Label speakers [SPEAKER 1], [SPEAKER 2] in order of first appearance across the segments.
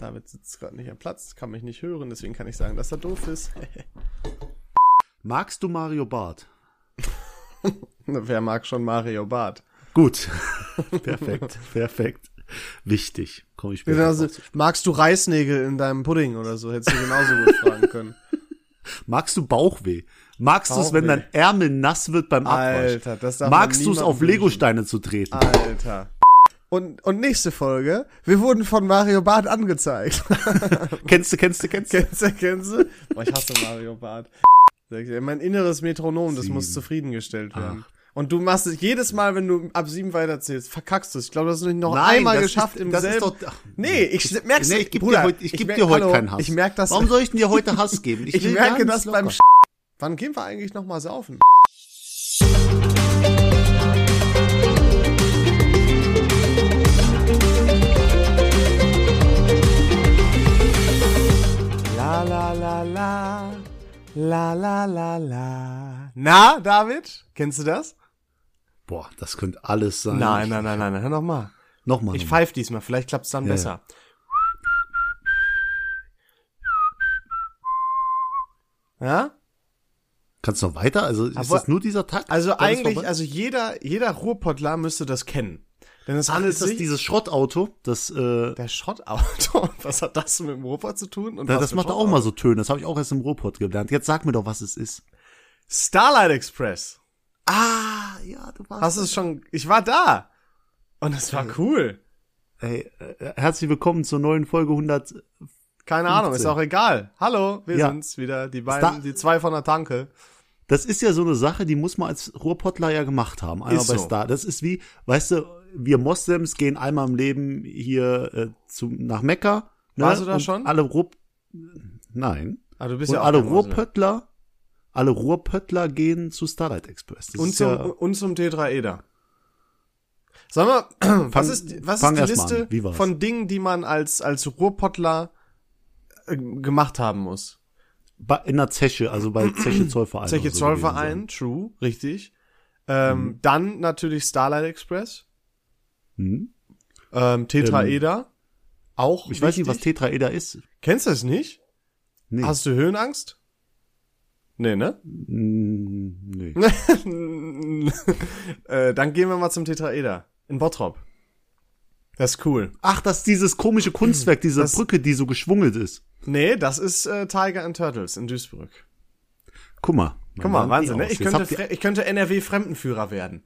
[SPEAKER 1] David sitzt gerade nicht am Platz, kann mich nicht hören, deswegen kann ich sagen, dass er doof ist.
[SPEAKER 2] Magst du Mario Barth?
[SPEAKER 1] Wer mag schon Mario Barth?
[SPEAKER 2] Gut. perfekt, perfekt. Wichtig. Komm ich später
[SPEAKER 1] Genauso, magst du Reisnägel in deinem Pudding oder so? Hättest du genauso gut fragen können.
[SPEAKER 2] Magst du Bauchweh? Magst du es, wenn dein Ärmel nass wird beim Abwasch?
[SPEAKER 1] Alter, das darf
[SPEAKER 2] Magst du es auf. Legosteine zu treten?
[SPEAKER 1] Alter. Und, und nächste Folge, wir wurden von Mario Barth angezeigt.
[SPEAKER 2] Kennst du, kennst du, kennst du?
[SPEAKER 1] kennst du, kennst du? Boah, ich hasse Mario Barth. Ich Mein inneres Metronom, das muss zufriedengestellt werden. Und du machst es jedes Mal, wenn du ab sieben weiterzählst, verkackst du es. Ich glaube, das hast du noch
[SPEAKER 2] Nein,
[SPEAKER 1] einmal
[SPEAKER 2] das
[SPEAKER 1] geschafft
[SPEAKER 2] ist,
[SPEAKER 1] im
[SPEAKER 2] das
[SPEAKER 1] selben.
[SPEAKER 2] ist doch, ach,
[SPEAKER 1] nee, ich merk's
[SPEAKER 2] nee, ich geb
[SPEAKER 1] Bruder,
[SPEAKER 2] dir heute, ich geb
[SPEAKER 1] merk-
[SPEAKER 2] dir heute
[SPEAKER 1] hallo,
[SPEAKER 2] keinen Hass.
[SPEAKER 1] Ich merk das.
[SPEAKER 2] Warum soll ich denn dir heute Hass geben?
[SPEAKER 1] ich
[SPEAKER 2] will
[SPEAKER 1] merke das beim. Sch Wann gehen wir eigentlich noch mal saufen? La la la la la la la la. Na, David, kennst du das?
[SPEAKER 2] Boah, das könnte alles sein.
[SPEAKER 1] Nein, nein, nein, nein, hör noch mal.
[SPEAKER 2] Nochmal.
[SPEAKER 1] Ich
[SPEAKER 2] nochmal.
[SPEAKER 1] pfeif diesmal, vielleicht klappt's dann
[SPEAKER 2] Ja,
[SPEAKER 1] besser. Ja?
[SPEAKER 2] Kannst du noch weiter? Also ist
[SPEAKER 1] Aber-
[SPEAKER 2] das nur dieser Takt?
[SPEAKER 1] Also eigentlich, also jeder, jeder Ruhrpottler müsste das kennen. Denn es handelt sich
[SPEAKER 2] dieses Schrottauto? Das, äh,
[SPEAKER 1] der Schrottauto. Was hat das mit dem Ruhrpott zu tun? Und
[SPEAKER 2] da-
[SPEAKER 1] was
[SPEAKER 2] das macht auch mal so Töne. Das habe ich auch erst im Ruhrpott gelernt. Jetzt sag mir doch, was es ist.
[SPEAKER 1] Starlight Express.
[SPEAKER 2] Ah, ja, du warst.
[SPEAKER 1] Hast du es schon? Ich war da. Und es war cool.
[SPEAKER 2] Ey, äh, herzlich willkommen zur neuen Folge 100.
[SPEAKER 1] Keine Ahnung, ist
[SPEAKER 2] 15.
[SPEAKER 1] auch egal. Hallo, wir
[SPEAKER 2] Ja.
[SPEAKER 1] sind's wieder, die beiden,
[SPEAKER 2] Star-
[SPEAKER 1] die zwei von der Tanke.
[SPEAKER 2] Das ist ja so eine Sache, die muss man als Ruhrpottler ja gemacht haben. Einmal
[SPEAKER 1] Ist
[SPEAKER 2] bei
[SPEAKER 1] so.
[SPEAKER 2] Star. Das ist wie, weißt du, wir Moslems gehen einmal im Leben hier äh, zu, nach Mekka. Ne?
[SPEAKER 1] Warst du da
[SPEAKER 2] und
[SPEAKER 1] schon?
[SPEAKER 2] Alle Ruhr, nein.
[SPEAKER 1] Ah, du bist
[SPEAKER 2] Und
[SPEAKER 1] ja auch
[SPEAKER 2] alle. Ruhrpöttler, alle Ruhrpöttler gehen zu Starlight Express. Das
[SPEAKER 1] Und zum,
[SPEAKER 2] ja,
[SPEAKER 1] und zum Tetraeder. Sag mal, was ist, was
[SPEAKER 2] fang
[SPEAKER 1] ist die Liste von Dingen, die man als, als Ruhrpottler äh, gemacht haben muss?
[SPEAKER 2] bei- in der Zeche, also bei Zeche Zollverein.
[SPEAKER 1] Zeche
[SPEAKER 2] oder so
[SPEAKER 1] Zollverein, true, richtig. Ähm,
[SPEAKER 2] Mhm.
[SPEAKER 1] Dann natürlich Starlight Express.
[SPEAKER 2] Hm?
[SPEAKER 1] ähm, Tetraeder, auch
[SPEAKER 2] Ich weiß nicht, was. Tetraeder ist.
[SPEAKER 1] Kennst du es nicht?
[SPEAKER 2] Nee.
[SPEAKER 1] Hast du Höhenangst? Nee, ne?
[SPEAKER 2] Hm, nee.
[SPEAKER 1] äh, dann gehen wir mal zum Tetraeder. In Bottrop. Das ist cool.
[SPEAKER 2] Ach, das ist dieses komische Kunstwerk, diese
[SPEAKER 1] Das-
[SPEAKER 2] Brücke, die so geschwungelt ist.
[SPEAKER 1] Nee, das ist äh, Tiger and Turtles in Duisburg.
[SPEAKER 2] Guck mal.
[SPEAKER 1] Guck mal, Wahnsinn, ne? Ich könnte, ich könnte NRW-Fremdenführer werden.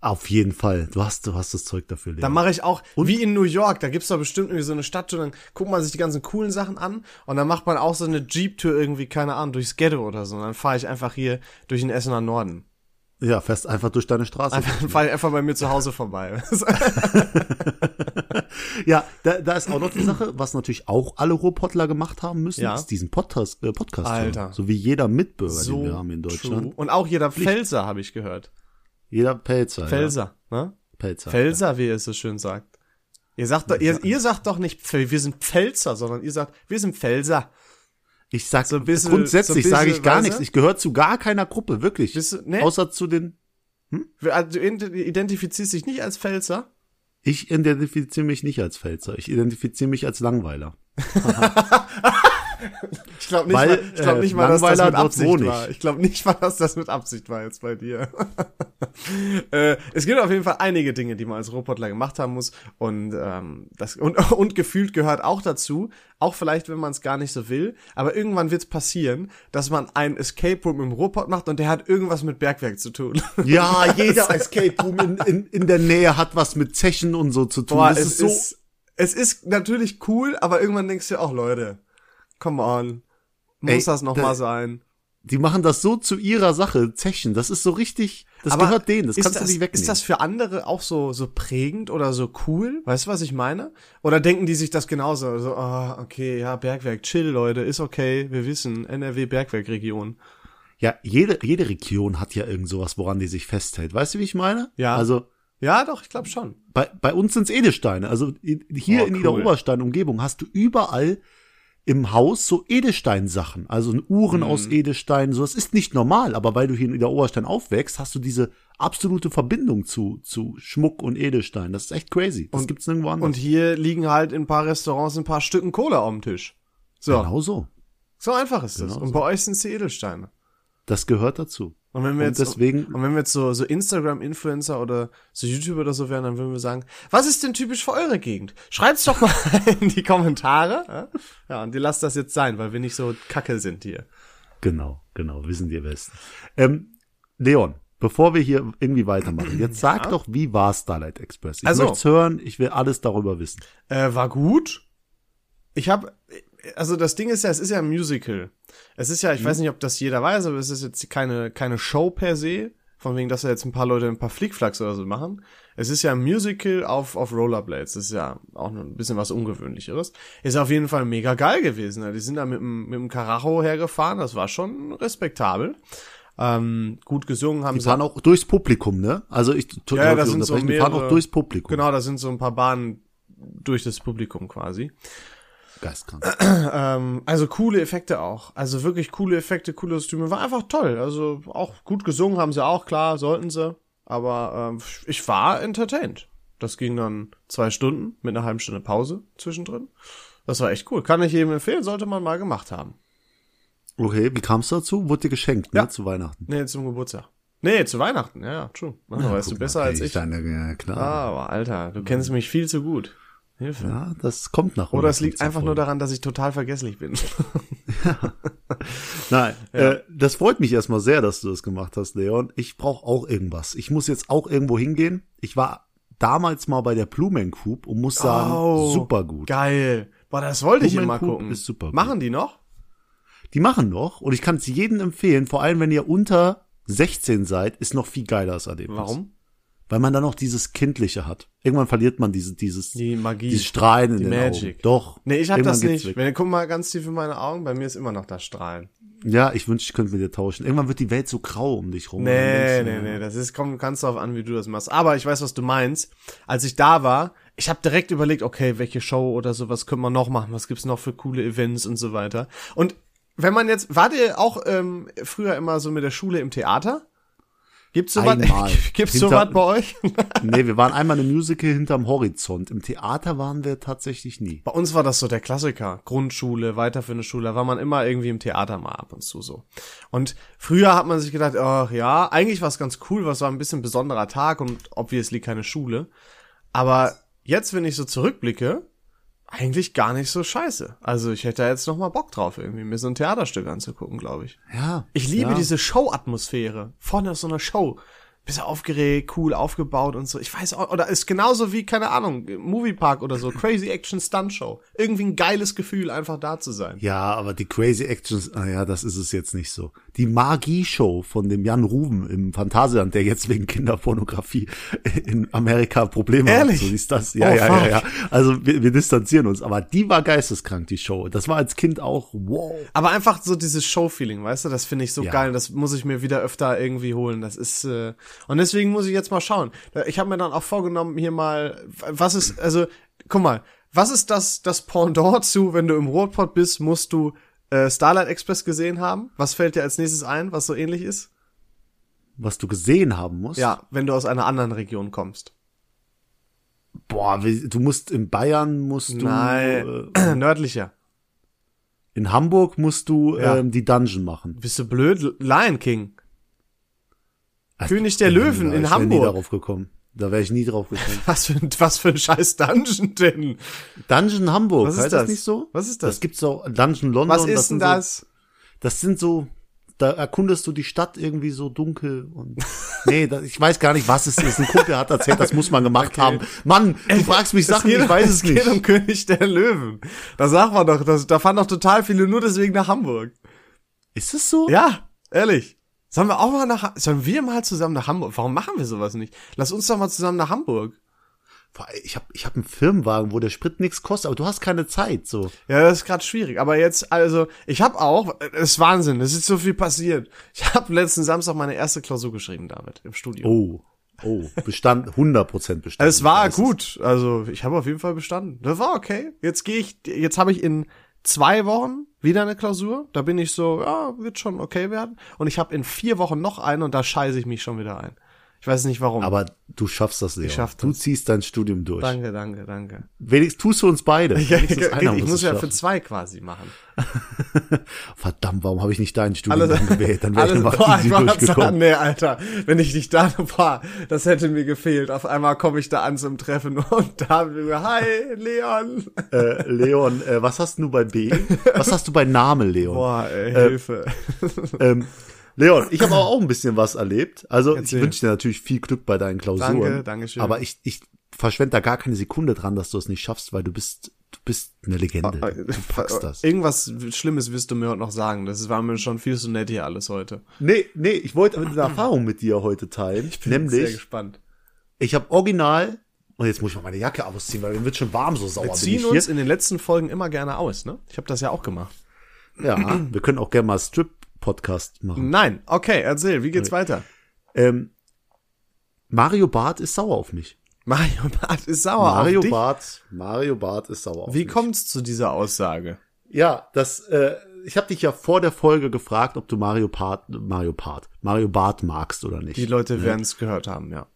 [SPEAKER 2] Auf jeden Fall. Du hast, du hast das Zeug dafür, Leon.
[SPEAKER 1] Dann mache ich auch, wie in New York, da gibt's doch bestimmt irgendwie so eine Stadttour, dann guckt man sich die ganzen coolen Sachen an und dann macht man auch so eine Jeep-Tour irgendwie, keine Ahnung, durchs Ghetto oder so. Und dann fahre ich einfach hier durch den Essener Norden.
[SPEAKER 2] ja, fährst einfach durch deine Straße.
[SPEAKER 1] Einfach, dann fahre ich einfach bei mir zu Hause vorbei.
[SPEAKER 2] Ja, da, da ist auch noch die Sache, was natürlich auch alle Ruhrpottler gemacht haben müssen,
[SPEAKER 1] Ja.
[SPEAKER 2] ist diesen Podcast, äh, Podcast hören.
[SPEAKER 1] Alter.
[SPEAKER 2] So wie jeder Mitbürger, den wir haben in Deutschland.
[SPEAKER 1] true. Und auch jeder Pfälzer, habe ich gehört.
[SPEAKER 2] Jeder Pelzer.
[SPEAKER 1] Ne?
[SPEAKER 2] Ja. Pelzer.
[SPEAKER 1] Pfälzer, wie ihr es so schön sagt. Ihr sagt doch, ihr, ihr sagt doch nicht, wir sind Pfälzer, sondern ihr sagt, wir sind Pfälzer.
[SPEAKER 2] Ich sag,
[SPEAKER 1] So ein bisschen-
[SPEAKER 2] grundsätzlich
[SPEAKER 1] so
[SPEAKER 2] sage ich gar nichts. Ich gehöre zu gar keiner Gruppe, wirklich.
[SPEAKER 1] Du, ne?
[SPEAKER 2] Außer zu den,
[SPEAKER 1] Also, Du identifizierst dich nicht als Pfälzer?
[SPEAKER 2] ich identifiziere mich nicht als Pfälzer. Ich identifiziere mich als Langweiler.
[SPEAKER 1] Ich glaube nicht,
[SPEAKER 2] Weil,
[SPEAKER 1] mal, ich glaub
[SPEAKER 2] äh,
[SPEAKER 1] nicht mal, dass das mit Absicht war. Ich glaube nicht mal, dass das mit Absicht war jetzt bei dir. äh, es gibt auf jeden Fall einige Dinge, die man als Robotler gemacht haben muss und ähm, das und, und gefühlt gehört auch dazu, auch vielleicht, wenn man es gar nicht so will, aber irgendwann wird es passieren, dass man ein Escape Room im Robot macht und der hat irgendwas mit Bergwerk zu tun.
[SPEAKER 2] Ja, jeder Escape Room in, in, in der Nähe hat was mit Zechen und so zu tun.
[SPEAKER 1] Boah,
[SPEAKER 2] das
[SPEAKER 1] es
[SPEAKER 2] ist so,
[SPEAKER 1] ist, es ist natürlich cool, aber irgendwann denkst du auch, Leute, come on, muss
[SPEAKER 2] Ey,
[SPEAKER 1] das noch
[SPEAKER 2] da-
[SPEAKER 1] mal sein?
[SPEAKER 2] die machen das so zu ihrer Sache, Zechen. Das ist so richtig, das
[SPEAKER 1] Aber
[SPEAKER 2] gehört denen, das
[SPEAKER 1] ist
[SPEAKER 2] kannst
[SPEAKER 1] das,
[SPEAKER 2] du nicht wegnehmen.
[SPEAKER 1] Ist das für andere auch so, so prägend oder so cool? Weißt du, was ich meine? Oder denken die sich das genauso? So, ah, okay, ja, Bergwerk, chill, Leute, ist okay, wir wissen, NRW Bergwerkregion.
[SPEAKER 2] ja, jede, jede Region hat ja irgend sowas, woran die sich festhält. Weißt du, wie ich meine?
[SPEAKER 1] Ja.
[SPEAKER 2] Also,
[SPEAKER 1] Ja, doch, ich glaube schon.
[SPEAKER 2] bei, bei uns sind's Edelsteine. Also hier
[SPEAKER 1] Oh,
[SPEAKER 2] in
[SPEAKER 1] cool.
[SPEAKER 2] Niederoberstein Umgebung hast du überall im Haus so Edelsteinsachen, also Uhren aus Edelstein, so, das ist nicht normal, aber weil du hier in der Oberstein aufwächst, hast du diese absolute Verbindung zu, zu Schmuck und Edelstein. Das ist echt crazy. Das gibt's nirgendwo anders.
[SPEAKER 1] Und hier liegen halt in ein paar Restaurants ein paar Stücken Kohle auf dem Tisch. So,
[SPEAKER 2] genau so.
[SPEAKER 1] so einfach ist das.
[SPEAKER 2] Genau
[SPEAKER 1] Und bei euch sind es die Edelsteine.
[SPEAKER 2] Das gehört dazu.
[SPEAKER 1] Und wenn wir
[SPEAKER 2] Und
[SPEAKER 1] jetzt,
[SPEAKER 2] deswegen-
[SPEAKER 1] und wenn wir jetzt so, so Instagram-Influencer oder so YouTuber oder so wären, dann würden wir sagen, was ist denn typisch für eure Gegend? Schreibt's doch mal in die Kommentare. Ja, ja und ihr lasst das jetzt sein, weil wir nicht so kacke sind hier.
[SPEAKER 2] Genau, genau, wissen die Besten. Ähm, Leon, bevor wir hier irgendwie weitermachen, jetzt sag doch, wie war Starlight Express? Ich
[SPEAKER 1] Also-
[SPEAKER 2] möchte hören, ich will alles darüber wissen.
[SPEAKER 1] Äh, war gut. Ich habe, also das Ding ist ja, es ist ja ein Musical. Es ist ja, ich weiß nicht, ob das jeder weiß, aber es ist jetzt keine, keine Show per se. Von wegen, dass da jetzt ein paar Leute ein paar Flickflacks oder so machen. Es ist ja ein Musical auf, auf Rollerblades. Das ist ja auch ein bisschen was Ungewöhnlicheres. Ist auf jeden Fall mega geil gewesen. Die sind da mit dem, mit dem Karacho hergefahren. Das war schon respektabel. Ähm, gut gesungen haben
[SPEAKER 2] Die fahren auch durchs Publikum, ne? Also ich
[SPEAKER 1] Ja, ja, das sind so
[SPEAKER 2] unterbrechen, die fahren
[SPEAKER 1] mehrere-
[SPEAKER 2] auch durchs Publikum.
[SPEAKER 1] Genau, da sind so ein paar Bahnen durch das Publikum quasi.
[SPEAKER 2] Geistkrank.
[SPEAKER 1] Ähm, also coole Effekte auch. Also wirklich coole Effekte, coole Kostüme. War einfach toll. Also auch gut gesungen haben sie auch, klar, sollten sie. Aber ähm, ich war entertained. Das ging dann zwei Stunden mit einer halben Stunde Pause zwischendrin. Das war echt cool. Kann ich jedem empfehlen, sollte man mal gemacht haben.
[SPEAKER 2] Okay, wie kam's dazu? Wurde dir geschenkt, ne?
[SPEAKER 1] Ja.
[SPEAKER 2] Zu Weihnachten.
[SPEAKER 1] Nee, zum Geburtstag. Nee, zu Weihnachten, ja, true. Ja, weißt du besser als ich.
[SPEAKER 2] Deine, ja, klar.
[SPEAKER 1] Aber Alter, du kennst mich viel zu gut. Hilfe.
[SPEAKER 2] Ja, das kommt nach.
[SPEAKER 1] Oder es liegt
[SPEAKER 2] 115
[SPEAKER 1] einfach nur daran, dass ich total vergesslich bin.
[SPEAKER 2] Nein, äh, das freut mich erstmal sehr, dass du das gemacht hast, Leon. Ich brauche auch irgendwas. Ich muss jetzt auch irgendwo hingehen. Ich war damals mal bei der Blumencoup und muss sagen,
[SPEAKER 1] Oh,
[SPEAKER 2] super gut.
[SPEAKER 1] Geil. Boah, das wollte ich immer
[SPEAKER 2] Blumencoup
[SPEAKER 1] gucken.
[SPEAKER 2] ist super gut.
[SPEAKER 1] Machen die noch?
[SPEAKER 2] Die machen noch und ich kann es jedem empfehlen, vor allem wenn ihr unter 16 seid, ist noch viel geiler das Erlebnis.
[SPEAKER 1] Warum?
[SPEAKER 2] Weil man dann noch dieses Kindliche hat. Irgendwann verliert man diese, dieses,
[SPEAKER 1] Die Magie.
[SPEAKER 2] dieses Strahlen in
[SPEAKER 1] die
[SPEAKER 2] den
[SPEAKER 1] Magic.
[SPEAKER 2] Augen. Doch.
[SPEAKER 1] Nee, ich hab das nicht.
[SPEAKER 2] weg.
[SPEAKER 1] Wenn, guck mal ganz tief in meine Augen, bei mir ist immer noch das Strahlen.
[SPEAKER 2] Ja, ich wünschte, ich könnte mit dir tauschen. Irgendwann wird die Welt so grau um dich rum.
[SPEAKER 1] Nee, nee, nee, das ist, kommt ganz darauf an, wie du das machst. Aber ich weiß, was du meinst. Als ich da war, ich habe direkt überlegt, okay, welche Show oder sowas können wir noch machen? Was gibt's noch für coole Events und so weiter? Und wenn man jetzt, wart ihr auch ähm, früher immer so mit der Schule im Theater? Gibt's sowas?
[SPEAKER 2] Einmal.
[SPEAKER 1] Gibt's
[SPEAKER 2] Hinter-
[SPEAKER 1] sowas bei euch?
[SPEAKER 2] Nee, wir waren einmal im Musical hinterm Horizont. Im Theater waren wir tatsächlich nie.
[SPEAKER 1] Bei uns war das so der Klassiker. Grundschule, weiterführende Schule, da war man immer irgendwie im Theater mal ab und zu so. Und früher hat man sich gedacht, ach ja, eigentlich war es ganz cool, was war ein bisschen besonderer Tag und obviously keine Schule. Aber jetzt, wenn ich so zurückblicke, eigentlich gar nicht so scheiße. Also ich hätte da jetzt noch mal Bock drauf, irgendwie mir so ein Theaterstück anzugucken, glaube ich.
[SPEAKER 2] Ja.
[SPEAKER 1] Ich liebe
[SPEAKER 2] ja.
[SPEAKER 1] diese Show-Atmosphäre. Vorne ist so eine Show. Bisschen aufgeregt, cool aufgebaut und so. Ich weiß auch, oder ist genauso wie, keine Ahnung, Moviepark oder so, Crazy Action Stunt Show. Irgendwie ein geiles Gefühl, einfach da zu sein.
[SPEAKER 2] Ja, aber die Crazy Actions, ah ja, das ist es jetzt nicht so. Die Magie-Show von dem Jan Ruben im Phantasialand, der jetzt wegen Kinderpornografie in Amerika Probleme
[SPEAKER 1] Ehrlich?
[SPEAKER 2] hat. So ist das. Ja,
[SPEAKER 1] Oh,
[SPEAKER 2] ja, ja, ja. Also wir, wir distanzieren uns. Aber die war geisteskrank, die Show. Das war als Kind auch, wow.
[SPEAKER 1] Aber einfach so dieses Show-Feeling, weißt du, das finde ich so
[SPEAKER 2] Ja.
[SPEAKER 1] geil. Das muss ich mir wieder öfter irgendwie holen. Das ist, äh, und deswegen muss ich jetzt mal schauen. Ich habe mir dann auch vorgenommen, hier mal, was ist, also, guck mal, was ist das, das Pendant zu, wenn du im Ruhrpott bist, musst du äh, Starlight Express gesehen haben? Was fällt dir als nächstes ein, was so ähnlich ist?
[SPEAKER 2] Was du gesehen haben musst.
[SPEAKER 1] Ja, wenn du aus einer anderen Region kommst.
[SPEAKER 2] Boah, du musst in Bayern musst du,
[SPEAKER 1] Nein,
[SPEAKER 2] äh,
[SPEAKER 1] nördlicher.
[SPEAKER 2] in Hamburg musst du
[SPEAKER 1] Ja.
[SPEAKER 2] ähm, die Dungeon machen.
[SPEAKER 1] Bist du blöd? Lion King.
[SPEAKER 2] Also,
[SPEAKER 1] König der Löwen in
[SPEAKER 2] ich wär nie
[SPEAKER 1] Hamburg.
[SPEAKER 2] darauf gekommen. Da wäre ich nie drauf gekommen.
[SPEAKER 1] Was für, ein- was für ein scheiß Dungeon denn?
[SPEAKER 2] Dungeon Hamburg,
[SPEAKER 1] Was ist
[SPEAKER 2] heißt
[SPEAKER 1] das?
[SPEAKER 2] das nicht so?
[SPEAKER 1] Was ist das?
[SPEAKER 2] Das gibt's auch, Dungeon London.
[SPEAKER 1] Was ist denn das?
[SPEAKER 2] So, das sind so, da erkundest du die Stadt irgendwie so dunkel und, nee, da, ich weiß gar nicht, was es ist. Ein Kumpel hat erzählt, das muss man gemacht haben. Mann, du fragst mich Sachen,
[SPEAKER 1] geht,
[SPEAKER 2] ich weiß es
[SPEAKER 1] es geht
[SPEAKER 2] nicht.
[SPEAKER 1] um König der Löwen. Da sagt man doch, das, da fahren doch total viele nur deswegen nach Hamburg.
[SPEAKER 2] Ist es so?
[SPEAKER 1] Ja, ehrlich. Sollen wir auch mal nach, sollen wir mal zusammen nach Hamburg? Warum machen wir sowas nicht? Lass uns doch mal zusammen nach Hamburg.
[SPEAKER 2] Ich habe ich hab einen Firmenwagen, wo der Sprit nichts kostet, aber du hast keine Zeit, so.
[SPEAKER 1] Ja, das ist gerade schwierig. Aber jetzt, also, ich habe auch, es ist Wahnsinn, es ist so viel passiert. Ich habe letzten Samstag meine erste Klausur geschrieben, David, im Studium.
[SPEAKER 2] Oh, oh, bestand, 100% bestand.
[SPEAKER 1] Es war gut, also ich habe auf jeden Fall bestanden. Das war okay. Jetzt gehe ich, jetzt habe ich in zwei Wochen wieder eine Klausur. Da bin ich so, ja, wird schon okay werden. Und ich habe in vier Wochen noch eine und da scheiße ich mich schon wieder ein. Ich weiß nicht warum.
[SPEAKER 2] Aber du schaffst das, Leon.
[SPEAKER 1] Ich schaff
[SPEAKER 2] Du
[SPEAKER 1] das.
[SPEAKER 2] ziehst dein Studium durch.
[SPEAKER 1] danke, danke, danke.
[SPEAKER 2] Wenigstens tust du uns beide.
[SPEAKER 1] Ja, ich,
[SPEAKER 2] einer
[SPEAKER 1] ich muss ja für zwei quasi machen.
[SPEAKER 2] Verdammt, warum habe ich nicht dein Studium
[SPEAKER 1] Alles,
[SPEAKER 2] gewählt? Dann wäre ich
[SPEAKER 1] alles,
[SPEAKER 2] noch
[SPEAKER 1] boah,
[SPEAKER 2] easy durchgekommen.
[SPEAKER 1] nee, Alter, wenn ich nicht da war, das hätte mir gefehlt. Auf einmal komme ich da an zum Treffen und da hi, Leon.
[SPEAKER 2] Äh, Leon, äh, was hast du bei B? Was hast du bei Name, Leon?
[SPEAKER 1] Boah, ey, Hilfe.
[SPEAKER 2] Ähm, Leon, ich habe auch ein bisschen was erlebt. Also
[SPEAKER 1] Erzähl.
[SPEAKER 2] ich wünsche dir natürlich viel Glück bei deinen Klausuren.
[SPEAKER 1] Danke, danke schön.
[SPEAKER 2] Aber ich, ich verschwende da gar keine Sekunde dran, dass du es nicht schaffst, weil du bist, du bist eine Legende. Du packst das.
[SPEAKER 1] Irgendwas Schlimmes wirst du mir heute noch sagen. Das war mir schon viel zu nett hier alles heute.
[SPEAKER 2] Nee, nee, ich wollte eine Erfahrung mit dir heute teilen.
[SPEAKER 1] Ich bin sehr
[SPEAKER 2] nämlich,
[SPEAKER 1] gespannt.
[SPEAKER 2] ich habe original, und jetzt muss ich mal meine Jacke ausziehen, weil mir wird schon warm, so sauer
[SPEAKER 1] Wir ziehen uns in den letzten Folgen immer gerne aus, ne? Ich habe das ja auch gemacht.
[SPEAKER 2] Ja, wir können auch gerne mal Strip-Podcast machen.
[SPEAKER 1] Nein, okay, erzähl, wie geht's weiter?
[SPEAKER 2] Ähm, Mario Barth ist sauer auf mich.
[SPEAKER 1] Mario Barth ist sauer
[SPEAKER 2] Mario
[SPEAKER 1] auf dich.
[SPEAKER 2] Barth, Mario Barth ist sauer auf
[SPEAKER 1] Wie
[SPEAKER 2] mich.
[SPEAKER 1] kommt's zu dieser Aussage?
[SPEAKER 2] Ja, das, äh, ich habe dich ja vor der Folge gefragt, ob du Mario Barth, Mario Barth, Mario Barth magst oder nicht.
[SPEAKER 1] Die Leute werden es gehört haben, ja.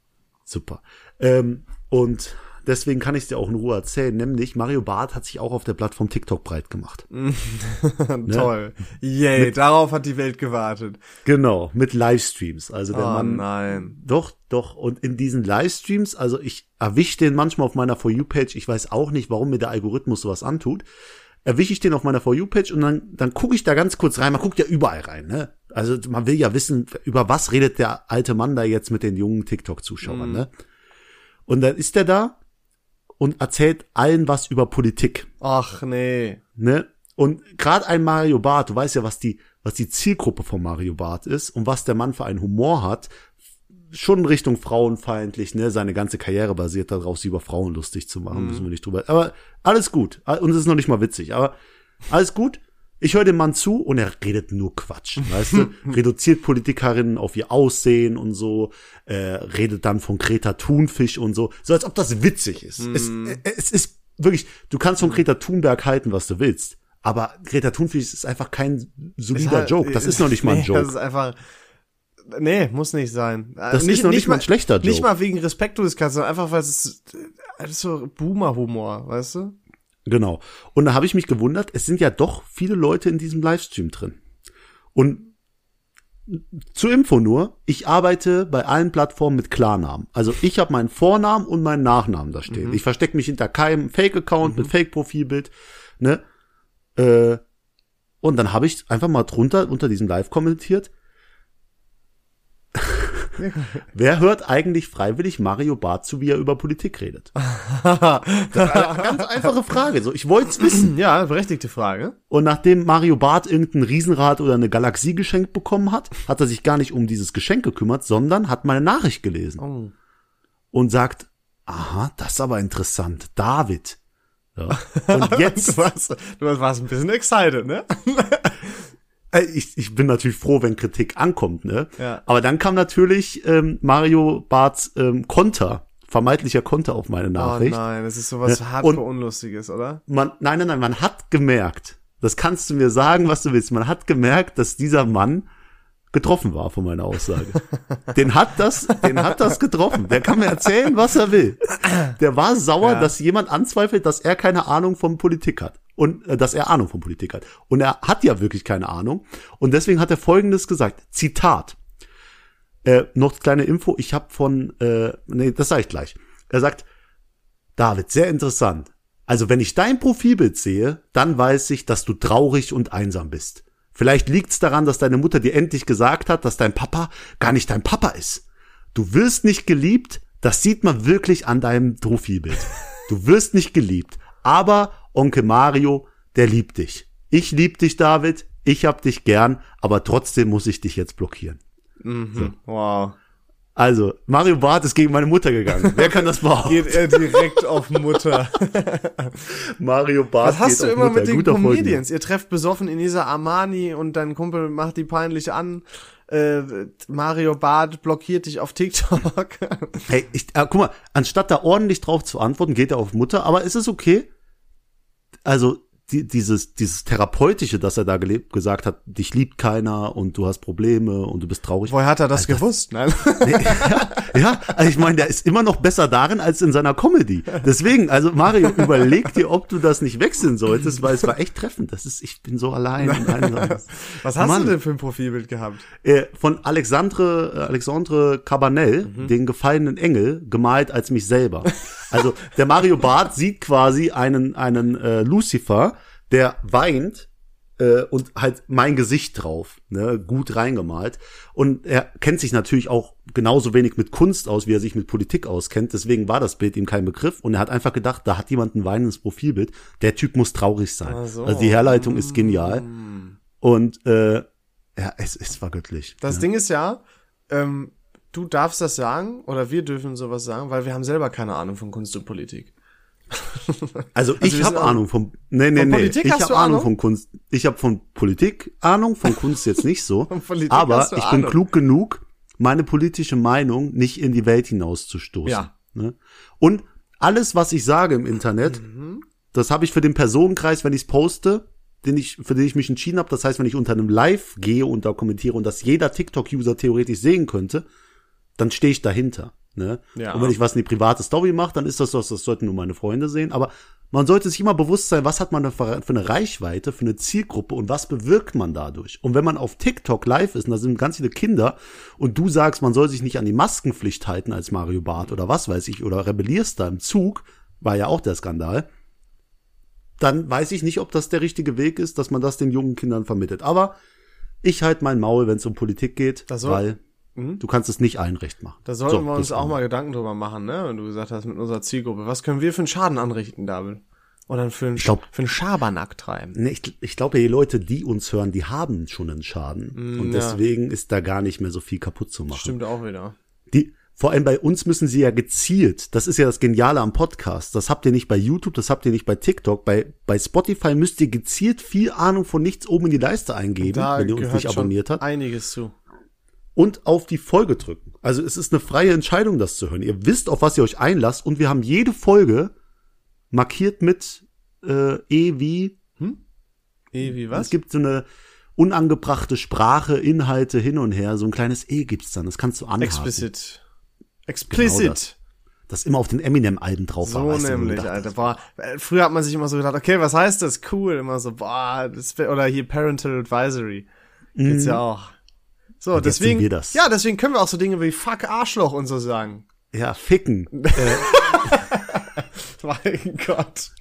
[SPEAKER 2] Super. Ähm, und deswegen kann ich dir auch in Ruhe erzählen, nämlich Mario Barth hat sich auch auf der Plattform TikTok breit gemacht.
[SPEAKER 1] Toll. Yay, darauf hat die Welt gewartet.
[SPEAKER 2] Genau, mit Livestreams. Also der
[SPEAKER 1] Oh
[SPEAKER 2] Mann.
[SPEAKER 1] nein.
[SPEAKER 2] Doch, doch. Und in diesen Livestreams, also ich erwische den manchmal auf meiner For You-Page. Ich weiß auch nicht, warum mir der Algorithmus sowas antut. Erwische ich den auf meiner For You-Page und dann, dann gucke ich da ganz kurz rein. Man guckt ja überall rein, ne? Also man will ja wissen, über was redet der alte Mann da jetzt mit den jungen TikTok-Zuschauern, ne? Und dann ist der da und erzählt allen was über Politik
[SPEAKER 1] Ach nee.
[SPEAKER 2] ne? Und gerade ein Mario Barth, du weißt ja, was die, was die Zielgruppe von Mario Barth ist und was der Mann für einen Humor hat, schon Richtung frauenfeindlich, ne? Seine ganze Karriere basiert darauf, sie über Frauen lustig zu machen, müssen wir nicht drüber. Aber alles gut. Und es ist noch nicht mal witzig, aber alles gut. Ich höre dem Mann zu und er redet nur Quatsch, weißt du? Reduziert Politikerinnen auf ihr Aussehen und so, äh, redet dann von Greta Thunfisch und so, so als ob das witzig ist. Es, äh, es ist wirklich, du kannst von Greta Thunberg halten, was du willst, aber Greta Thunfisch ist einfach kein solider
[SPEAKER 1] halt-
[SPEAKER 2] Joke. Das ist noch nicht mal ein
[SPEAKER 1] nee,
[SPEAKER 2] Joke.
[SPEAKER 1] Das ist einfach. Nee, muss nicht sein.
[SPEAKER 2] Das ist noch nicht mal ein schlechter Joke.
[SPEAKER 1] Nicht mal wegen Respektlosigkeit, sondern einfach, weil es ist so Boomer-Humor, weißt du?
[SPEAKER 2] Genau. Und da habe ich mich gewundert, es sind ja doch viele Leute in diesem Livestream drin. Und zur Info nur, ich arbeite bei allen Plattformen mit Klarnamen. Also ich habe meinen Vornamen und meinen Nachnamen da stehen. Ich verstecke mich hinter keinem Fake-Account mit Fake-Profilbild. Ne? Äh, und dann habe ich einfach mal drunter unter diesem Live kommentiert. Wer hört eigentlich freiwillig Mario Barth zu, wie er über Politik redet? Ganz einfache Frage. So, ich wollte es wissen.
[SPEAKER 1] Ja, berechtigte Frage.
[SPEAKER 2] Und nachdem Mario Barth irgendein Riesenrad oder eine Galaxie geschenkt bekommen hat, hat er sich gar nicht um dieses Geschenk gekümmert, sondern hat meine Nachricht gelesen
[SPEAKER 1] Oh.
[SPEAKER 2] und sagt, aha, das ist aber interessant, David. Ja. Und jetzt,
[SPEAKER 1] Du warst, du warst ein bisschen excited, ne?
[SPEAKER 2] Äh, ich, ich bin natürlich froh, wenn Kritik ankommt, ne?
[SPEAKER 1] Ja.
[SPEAKER 2] Aber dann kam natürlich ähm, Mario Barths ähm, Konter, vermeintlicher Konter auf meine
[SPEAKER 1] Oh
[SPEAKER 2] Nachricht.
[SPEAKER 1] nein, das ist sowas
[SPEAKER 2] Ja,
[SPEAKER 1] hardcore Unlustiges, oder?
[SPEAKER 2] man, nein, nein, nein, man hat gemerkt, das kannst du mir sagen, was du willst, man hat gemerkt, dass dieser Mann getroffen war von meiner Aussage. Den hat das, den hat das getroffen. Der kann mir erzählen, was er will. Der war sauer,
[SPEAKER 1] Ja.
[SPEAKER 2] dass jemand anzweifelt, dass er keine Ahnung von Politik hat. Und äh, dass er Ahnung von Politik hat. Und er hat ja wirklich keine Ahnung. Und deswegen hat er Folgendes gesagt. Zitat. Äh, noch kleine Info. Ich habe von, äh, nee, das sage ich gleich. Er sagt, David, sehr interessant. Also wenn ich dein Profilbild sehe, dann weiß ich, dass du traurig und einsam bist. Vielleicht liegt's daran, dass deine Mutter dir endlich gesagt hat, dass dein Papa gar nicht dein Papa ist. Du wirst nicht geliebt, das sieht man wirklich an deinem Profilbild. Du wirst nicht geliebt, aber Onkel Mario, der liebt dich. Ich lieb dich, David, ich hab dich gern, aber trotzdem muss ich dich jetzt blockieren.
[SPEAKER 1] Mhm. Wow.
[SPEAKER 2] Also, Mario Barth ist gegen meine Mutter gegangen. Wer kann das behaupten?
[SPEAKER 1] Geht er direkt auf Mutter.
[SPEAKER 2] Mario Barth
[SPEAKER 1] Was hast
[SPEAKER 2] geht
[SPEAKER 1] du
[SPEAKER 2] auf
[SPEAKER 1] immer
[SPEAKER 2] Mutter.
[SPEAKER 1] mit den
[SPEAKER 2] Guter.
[SPEAKER 1] Comedians? Ihr trefft besoffen in dieser Armani und dein Kumpel macht die peinlich an. Äh, Mario Barth blockiert dich auf TikTok.
[SPEAKER 2] Hey, ich, äh, guck mal, anstatt da ordentlich drauf zu antworten, geht er auf Mutter, aber ist es okay? Also, die, dieses, dieses Therapeutische, das er da gelebt, gesagt hat, dich liebt keiner und du hast Probleme und du bist traurig.
[SPEAKER 1] Woher hat er das also gewusst? Nein.
[SPEAKER 2] Nee, ja, ja, also ich meine, der ist immer noch besser darin als in seiner Comedy. Deswegen, also Mario, überleg dir, ob du das nicht wechseln solltest, weil es war echt treffend. Das ist, ich bin so allein. Und
[SPEAKER 1] Was hast Mann. du denn für ein Profilbild gehabt?
[SPEAKER 2] Äh, von Alexandre, äh, Alexandre Cabanel, mhm. den gefallenen Engel, gemalt als mich selber. Also der Mario Barth sieht quasi einen, einen äh, Lucifer, der weint äh, und halt mein Gesicht drauf, ne, gut reingemalt. Und er kennt sich natürlich auch genauso wenig mit Kunst aus, wie er sich mit Politik auskennt. Deswegen war das Bild ihm kein Begriff. Und er hat einfach gedacht, da hat jemand ein weinendes Profilbild. Der Typ muss traurig sein. So. Also die Herleitung ist genial. Und äh, ja, es, es war göttlich.
[SPEAKER 1] Das
[SPEAKER 2] ja.
[SPEAKER 1] Ding ist ja, ähm, du darfst das sagen oder wir dürfen sowas sagen, weil wir haben selber keine Ahnung von Kunst und Politik.
[SPEAKER 2] Also, also ich habe Ahnung von nee nee nee, ich habe Ahnung von Kunst. Ich habe von Politik Ahnung, von Kunst jetzt nicht so, aber ich bin klug genug, meine politische Meinung nicht in die Welt hinauszustoßen. Ja. Ne? Und alles, was ich sage im Internet, mhm. das habe ich für den Personenkreis, wenn ich es poste, den ich, für den ich mich entschieden habe. Das heißt, wenn ich unter einem Live gehe und da kommentiere und das jeder TikTok-User theoretisch sehen könnte, dann stehe ich dahinter. Ne? Ja. Und wenn ich was in die private Story mache, dann ist das das, das sollten nur meine Freunde sehen. Aber man sollte sich immer bewusst sein, was hat man für eine Reichweite, für eine Zielgruppe und was bewirkt man dadurch. Und wenn man auf TikTok live ist, und da sind ganz viele Kinder, und du sagst, man soll sich nicht an die Maskenpflicht halten als Mario Barth oder was weiß ich, oder rebellierst da im Zug, war ja auch der Skandal, dann weiß ich nicht, ob das der richtige Weg ist, dass man das den jungen Kindern vermittelt. Aber ich halt mein Maul, wenn es um Politik geht, weil Mhm. Du kannst es nicht allen recht machen.
[SPEAKER 1] Da sollten so, wir uns auch mal Gedanken drüber machen, ne? Wenn du gesagt hast, mit unserer Zielgruppe. Was können wir für einen Schaden anrichten, David? Oder für einen, glaub, für einen Schabernack treiben?
[SPEAKER 2] Ne, ich, ich glaube, die Leute, die uns hören, die haben schon einen Schaden. Mm, und deswegen ja. ist da gar nicht mehr so viel kaputt zu machen.
[SPEAKER 1] Stimmt auch wieder.
[SPEAKER 2] Die, vor allem bei uns müssen sie ja gezielt, das ist ja das Geniale am Podcast, das habt ihr nicht bei YouTube, das habt ihr nicht bei TikTok, bei, bei Spotify müsst ihr gezielt viel Ahnung von nichts oben in die Leiste eingeben, da wenn ihr uns nicht abonniert habt.
[SPEAKER 1] Einiges zu
[SPEAKER 2] und auf die Folge drücken. Also es ist eine freie Entscheidung, das zu hören. Ihr wisst, auf was ihr euch einlasst und wir haben jede Folge markiert mit äh, E wie hm?
[SPEAKER 1] E wie was?
[SPEAKER 2] Es gibt so eine unangebrachte Sprache, Inhalte hin und her. So ein kleines E gibt's dann. Das kannst du anhaken.
[SPEAKER 1] Explicit. Explicit. Genau
[SPEAKER 2] das. das immer auf den Eminem-Alben drauf
[SPEAKER 1] war. So nämlich, gedacht, Alter. Boah, früher hat man sich immer so gedacht, okay, was heißt das? Cool. Immer so, boah, das, oder hier Parental Advisory. Gibt's mm. ja auch. So, und deswegen, wir das. ja, deswegen können wir auch so Dinge wie Fuck Arschloch und so sagen.
[SPEAKER 2] Ja, ficken.
[SPEAKER 1] mein Gott.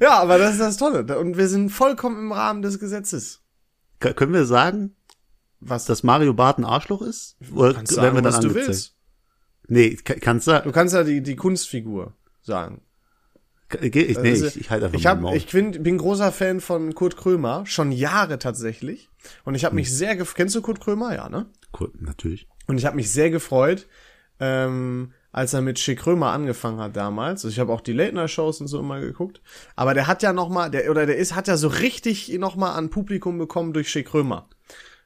[SPEAKER 1] Ja, aber das ist das Tolle. Und wir sind vollkommen im Rahmen des Gesetzes.
[SPEAKER 2] K können wir sagen, was dass Mario Barth ein Arschloch ist?
[SPEAKER 1] Oder kannst sagen, wir dann was angezeigt? du willst.
[SPEAKER 2] Nee, kannst du.
[SPEAKER 1] Du kannst ja die, die Kunstfigur sagen.
[SPEAKER 2] Ich, nee, ich, ich halte einfach
[SPEAKER 1] ich hab, Ich bin, bin großer Fan von Kurt Krömer, schon Jahre tatsächlich. Und ich habe mich hm. sehr gefreut. Kennst du Kurt Krömer? Ja, ne?
[SPEAKER 2] Kurt, natürlich.
[SPEAKER 1] Und ich habe mich sehr gefreut, ähm, als er mit Schick Krömer angefangen hat damals. Also ich habe auch die Late Night Shows und so immer geguckt. Aber der hat ja noch mal, der oder der ist, hat ja so richtig noch mal an Publikum bekommen durch Schick Krömer.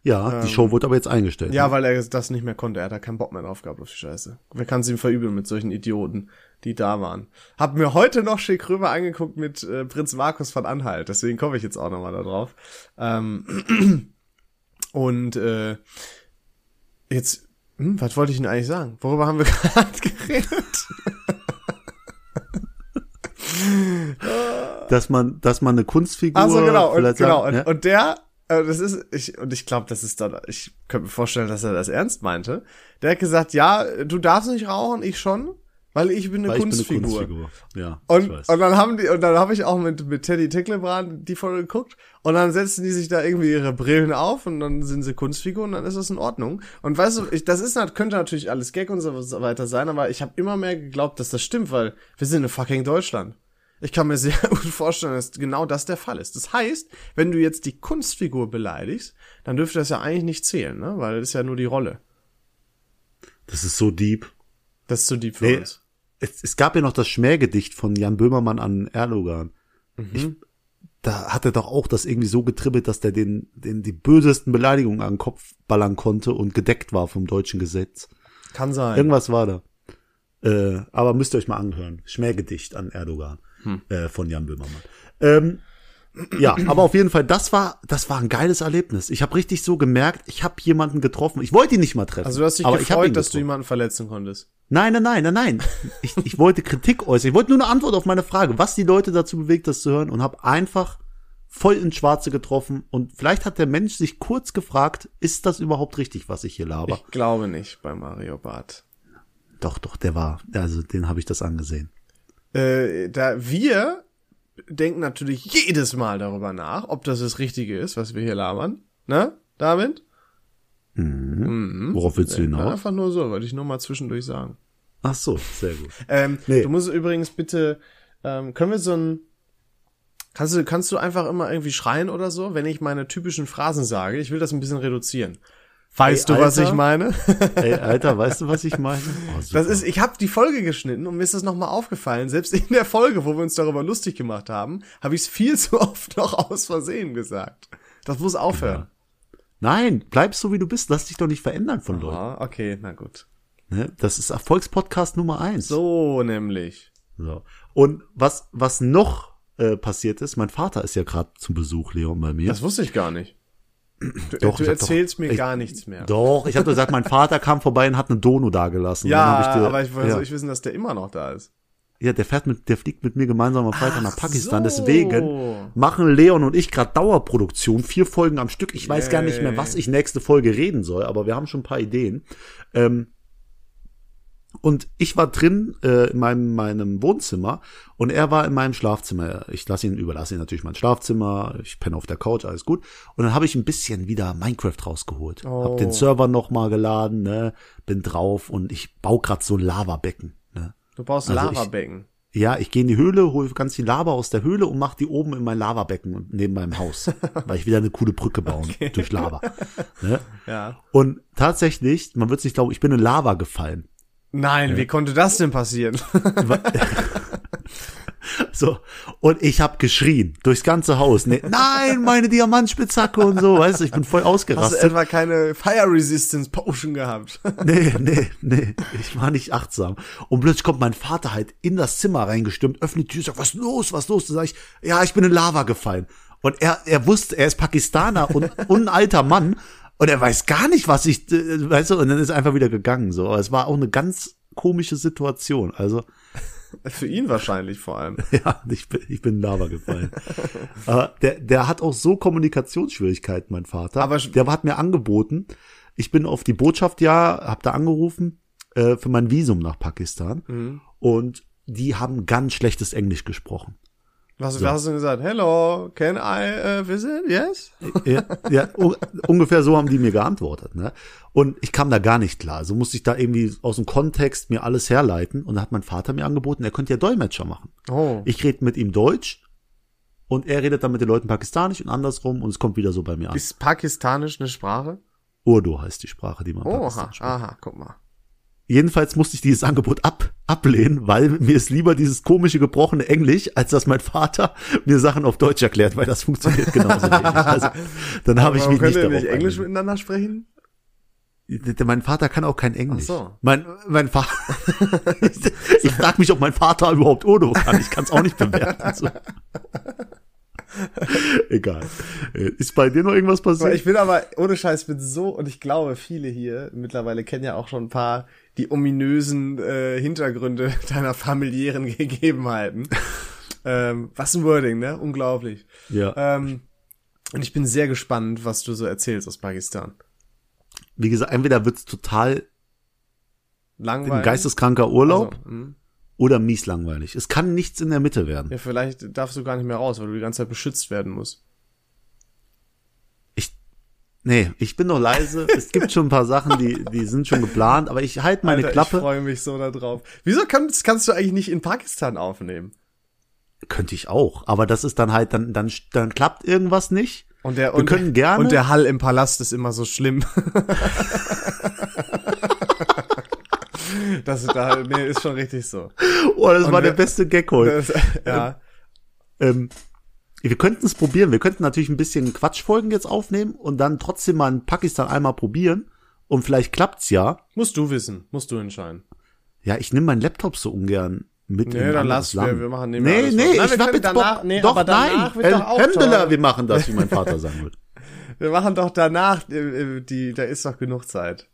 [SPEAKER 2] Ja, die ähm, Show wurde aber jetzt eingestellt.
[SPEAKER 1] Ja, ne? weil er das nicht mehr konnte. Er hat da keinen Bock mehr drauf gehabt auf die Scheiße. Wer kann es ihm verübeln mit solchen Idioten, die da waren? Hab mir heute noch schick rüber angeguckt mit äh, Prinz Markus von Anhalt. Deswegen komme ich jetzt auch nochmal da drauf. Ähm, und äh, jetzt, hm, was wollte ich denn eigentlich sagen? Worüber haben wir gerade geredet?
[SPEAKER 2] dass man, dass man eine Kunstfigur.
[SPEAKER 1] Also genau, und, genau. Sagen, und, ja? und der äh, das ist, ich, und ich glaube, das ist dann, ich könnte mir vorstellen, dass er das ernst meinte. Der hat gesagt, ja, du darfst nicht rauchen, ich schon, weil ich bin eine, weil Kunstfigur. Bin eine Kunstfigur.
[SPEAKER 2] Ja,
[SPEAKER 1] und, und dann haben die, und dann habe ich auch mit, mit Teddy Ticklebrand die Folge geguckt und dann setzen die sich da irgendwie ihre Brillen auf und dann sind sie Kunstfiguren und dann ist das in Ordnung. Und weißt du, ich, das ist, könnte natürlich alles Gag und so weiter sein, aber ich habe immer mehr geglaubt, dass das stimmt, weil wir sind in fucking Deutschland. Ich kann mir sehr gut vorstellen, dass genau das der Fall ist. Das heißt, wenn du jetzt die Kunstfigur beleidigst, dann dürfte das ja eigentlich nicht zählen, ne? Weil das ist ja nur die Rolle.
[SPEAKER 2] Das ist so deep.
[SPEAKER 1] Das ist so deep für
[SPEAKER 2] nee,
[SPEAKER 1] uns.
[SPEAKER 2] Es, es gab ja noch das Schmähgedicht von Jan Böhmermann an Erdogan. Mhm. Ich, da hat er doch auch das irgendwie so getribbelt, dass der den, den die bösesten Beleidigungen an den Kopf ballern konnte und gedeckt war vom deutschen Gesetz.
[SPEAKER 1] Kann sein.
[SPEAKER 2] Irgendwas war da. Äh, aber müsst ihr euch mal anhören. Schmähgedicht an Erdogan hm. äh, von Jan Böhmermann. Ähm, ja, aber auf jeden Fall, das war, das war ein geiles Erlebnis. Ich habe richtig so gemerkt, ich habe jemanden getroffen. Ich wollte ihn nicht mal treffen.
[SPEAKER 1] Also du hast dich
[SPEAKER 2] aber
[SPEAKER 1] gefreut, dass du jemanden verletzen konntest.
[SPEAKER 2] Nein, nein, nein, nein, nein. Ich, ich wollte Kritik äußern. Ich wollte nur eine Antwort auf meine Frage, was die Leute dazu bewegt, das zu hören und habe einfach voll ins Schwarze getroffen. Und vielleicht hat der Mensch sich kurz gefragt, ist das überhaupt richtig, was ich hier laber?
[SPEAKER 1] Ich glaube nicht bei Mario Barth.
[SPEAKER 2] Doch, doch, der war, also den habe ich das angesehen.
[SPEAKER 1] Äh, da wir denken natürlich jedes Mal darüber nach, ob das das Richtige ist, was wir hier labern. Ne, David?
[SPEAKER 2] Worauf willst du
[SPEAKER 1] Ja,
[SPEAKER 2] hinaus?
[SPEAKER 1] einfach nur so, wollte ich nur mal zwischendurch sagen.
[SPEAKER 2] Ach so, sehr gut.
[SPEAKER 1] Ähm,
[SPEAKER 2] Nee.
[SPEAKER 1] Du musst übrigens bitte, ähm, können wir so ein, kannst du, kannst du einfach immer irgendwie schreien oder so, wenn ich meine typischen Phrasen sage? Ich will das ein bisschen reduzieren. Weißt
[SPEAKER 2] Ey,
[SPEAKER 1] du, was ich meine?
[SPEAKER 2] Ey, Alter, weißt du, was ich meine? Oh.
[SPEAKER 1] Das ist, ich habe die Folge geschnitten und mir ist das nochmal aufgefallen. Selbst in der Folge, wo wir uns darüber lustig gemacht haben, habe ich es viel zu oft noch aus Versehen gesagt. Das muss aufhören.
[SPEAKER 2] Nein, bleib so wie du bist. Lass dich doch nicht verändern von Leuten.
[SPEAKER 1] Ah, okay, na gut.
[SPEAKER 2] Ne? Das ist Erfolgspodcast Nummer eins.
[SPEAKER 1] So nämlich.
[SPEAKER 2] So. Und was, was noch äh, passiert ist, mein Vater ist ja gerade zum Besuch, Leon, bei mir.
[SPEAKER 1] Das wusste ich gar nicht. Du,
[SPEAKER 2] Doch,
[SPEAKER 1] du
[SPEAKER 2] hab doch-
[SPEAKER 1] erzählst mir
[SPEAKER 2] ich-
[SPEAKER 1] gar nichts mehr.
[SPEAKER 2] Doch, ich habe gesagt, mein Vater kam vorbei und hat eine Dono dagelassen.
[SPEAKER 1] Ja,
[SPEAKER 2] ich dir-
[SPEAKER 1] aber ich wollte
[SPEAKER 2] ja.
[SPEAKER 1] soll ich wissen, dass der immer noch da ist.
[SPEAKER 2] ja, der fährt mit, der fliegt mit mir gemeinsam am Freitag
[SPEAKER 1] Ach
[SPEAKER 2] nach Pakistan.
[SPEAKER 1] so.
[SPEAKER 2] Deswegen machen Leon und ich gerade Dauerproduktion, vier Folgen am Stück. Ich weiß gar nicht mehr,
[SPEAKER 1] Yay.
[SPEAKER 2] was ich nächste Folge reden soll, aber wir haben schon ein paar Ideen. Ähm, und ich war drin äh, in meinem, meinem Wohnzimmer und er war in meinem Schlafzimmer. Ich lasse ihn, überlasse ihn natürlich mein Schlafzimmer. Ich penne auf der Couch, alles gut. Und dann habe ich ein bisschen wieder Minecraft rausgeholt.
[SPEAKER 1] Oh.
[SPEAKER 2] Hab den Server noch mal geladen, ne, bin drauf und ich baue grad so ein Lavabecken. Ne.
[SPEAKER 1] Du brauchst
[SPEAKER 2] Also ich-
[SPEAKER 1] Lavabecken.
[SPEAKER 2] Ja, ich gehe in die Höhle, hole ganz viel Lava aus der Höhle und mache die oben in mein Lavabecken neben meinem Haus, weil ich wieder eine coole Brücke bauen durch Lava. Ne?
[SPEAKER 1] Ja.
[SPEAKER 2] Und tatsächlich, man wird sich glauben, ich bin in Lava gefallen.
[SPEAKER 1] Nein, wie konnte das denn passieren?
[SPEAKER 2] So und ich habe geschrien durchs ganze Haus. Ne, nein, meine Diamantspitzhacke und so, weißt du, ich bin voll
[SPEAKER 1] Hast du
[SPEAKER 2] ausgerastet.
[SPEAKER 1] etwa keine Fire Resistance Potion gehabt?
[SPEAKER 2] Nee, nee, nee, ich war nicht achtsam. Und plötzlich kommt mein Vater halt in das Zimmer reingestürmt, öffnet die Tür, sagt, was los, was los? Da sag ich, ja, ich bin in Lava gefallen. Und er, er wusste, er ist Pakistaner und, und ein alter Mann. Und er weiß gar nicht, was ich, äh, weißt du, und dann ist er einfach wieder gegangen, so. Aber es war auch eine ganz komische Situation. Also,
[SPEAKER 1] Für ihn wahrscheinlich vor allem.
[SPEAKER 2] ja, ich bin, ich bin in Lava gefallen. Aber der, der hat auch so Kommunikationsschwierigkeiten, mein Vater.
[SPEAKER 1] Aber-
[SPEAKER 2] der hat mir angeboten, ich bin auf die Botschaft ja, hab da angerufen äh, für mein Visum nach Pakistan
[SPEAKER 1] Mhm.
[SPEAKER 2] und die haben ganz schlechtes Englisch gesprochen.
[SPEAKER 1] Was, was hast du gesagt? Hello, can I uh, visit? Yes?
[SPEAKER 2] ja, ja un ungefähr so haben die mir geantwortet. Ne? Und ich kam da gar nicht klar. Also musste ich da irgendwie aus dem Kontext mir alles herleiten. Und da hat mein Vater mir angeboten, er könnte ja Dolmetscher machen.
[SPEAKER 1] Oh.
[SPEAKER 2] Ich rede mit ihm Deutsch und er redet dann mit den Leuten pakistanisch und andersrum und es kommt wieder so bei mir an.
[SPEAKER 1] Ist Pakistanisch eine Sprache?
[SPEAKER 2] Urdu heißt die Sprache, die man
[SPEAKER 1] Oha,
[SPEAKER 2] Pakistan spricht.
[SPEAKER 1] aha, guck mal.
[SPEAKER 2] Jedenfalls musste ich dieses Angebot ab, ablehnen, weil mir ist lieber dieses komische gebrochene Englisch, als dass mein Vater mir Sachen auf Deutsch erklärt, weil das funktioniert genauso wenig. Also, dann habe ich mich nicht darauf
[SPEAKER 1] nicht Englisch
[SPEAKER 2] eingelassen.
[SPEAKER 1] miteinander sprechen?
[SPEAKER 2] Mein Vater kann auch kein Englisch.
[SPEAKER 1] Ach so.
[SPEAKER 2] Mein, mein Vater. ich frage mich, ob mein Vater überhaupt Urdu kann. Ich kann es auch nicht bewerten. So. Egal. Äh, Ist bei dir noch irgendwas passiert?
[SPEAKER 1] Ich bin aber, ohne Scheiß, bin so, und ich glaube, viele hier mittlerweile kennen ja auch schon ein paar die ominösen äh, Hintergründe deiner familiären Gegebenheiten. ähm, was ein Wording, ne? Unglaublich.
[SPEAKER 2] ja.
[SPEAKER 1] Ähm, und ich bin sehr gespannt, was du so erzählst aus Pakistan.
[SPEAKER 2] Wie gesagt, entweder wird's total ein
[SPEAKER 1] Langweilig.
[SPEAKER 2] geisteskranker Urlaub
[SPEAKER 1] Also, hm.
[SPEAKER 2] oder mies langweilig. Es kann nichts in der Mitte werden.
[SPEAKER 1] ja, vielleicht darfst du gar nicht mehr raus, weil du die ganze Zeit beschützt werden musst.
[SPEAKER 2] Ich, nee, ich bin noch leise. es gibt schon ein paar Sachen, die, die sind schon geplant, aber ich halte meine
[SPEAKER 1] Alter, Ich
[SPEAKER 2] Klappe.
[SPEAKER 1] freue mich so da drauf. Wieso kannst, kannst du eigentlich nicht in Pakistan aufnehmen?
[SPEAKER 2] Könnte ich auch, aber das ist dann halt, dann, dann, dann klappt irgendwas nicht.
[SPEAKER 1] Und der,
[SPEAKER 2] Wir
[SPEAKER 1] und,
[SPEAKER 2] können gerne-
[SPEAKER 1] Und der Hall im Palast ist immer so schlimm. das da, nee, ist schon richtig so.
[SPEAKER 2] Oh, das
[SPEAKER 1] Und
[SPEAKER 2] war der beste Gag heute.
[SPEAKER 1] Das, ja.
[SPEAKER 2] Ähm, wir könnten es probieren. Wir könnten natürlich ein bisschen Quatschfolgen jetzt aufnehmen und dann trotzdem mal in Pakistan einmal probieren. Und vielleicht klappt's ja.
[SPEAKER 1] Musst du wissen, musst du entscheiden.
[SPEAKER 2] Ja, ich nehme meinen Laptop so ungern mit
[SPEAKER 1] Nee, dann lass, wir,
[SPEAKER 2] Land.
[SPEAKER 1] wir machen nehmen
[SPEAKER 2] Nee, nee.
[SPEAKER 1] Nein,
[SPEAKER 2] ich hab jetzt
[SPEAKER 1] danach,
[SPEAKER 2] Bock.
[SPEAKER 1] nee,
[SPEAKER 2] doch, nein,
[SPEAKER 1] wird doch toll.
[SPEAKER 2] wir machen das, wie mein Vater sagen würde.
[SPEAKER 1] Wir machen doch danach, äh, äh, die, da ist doch genug Zeit.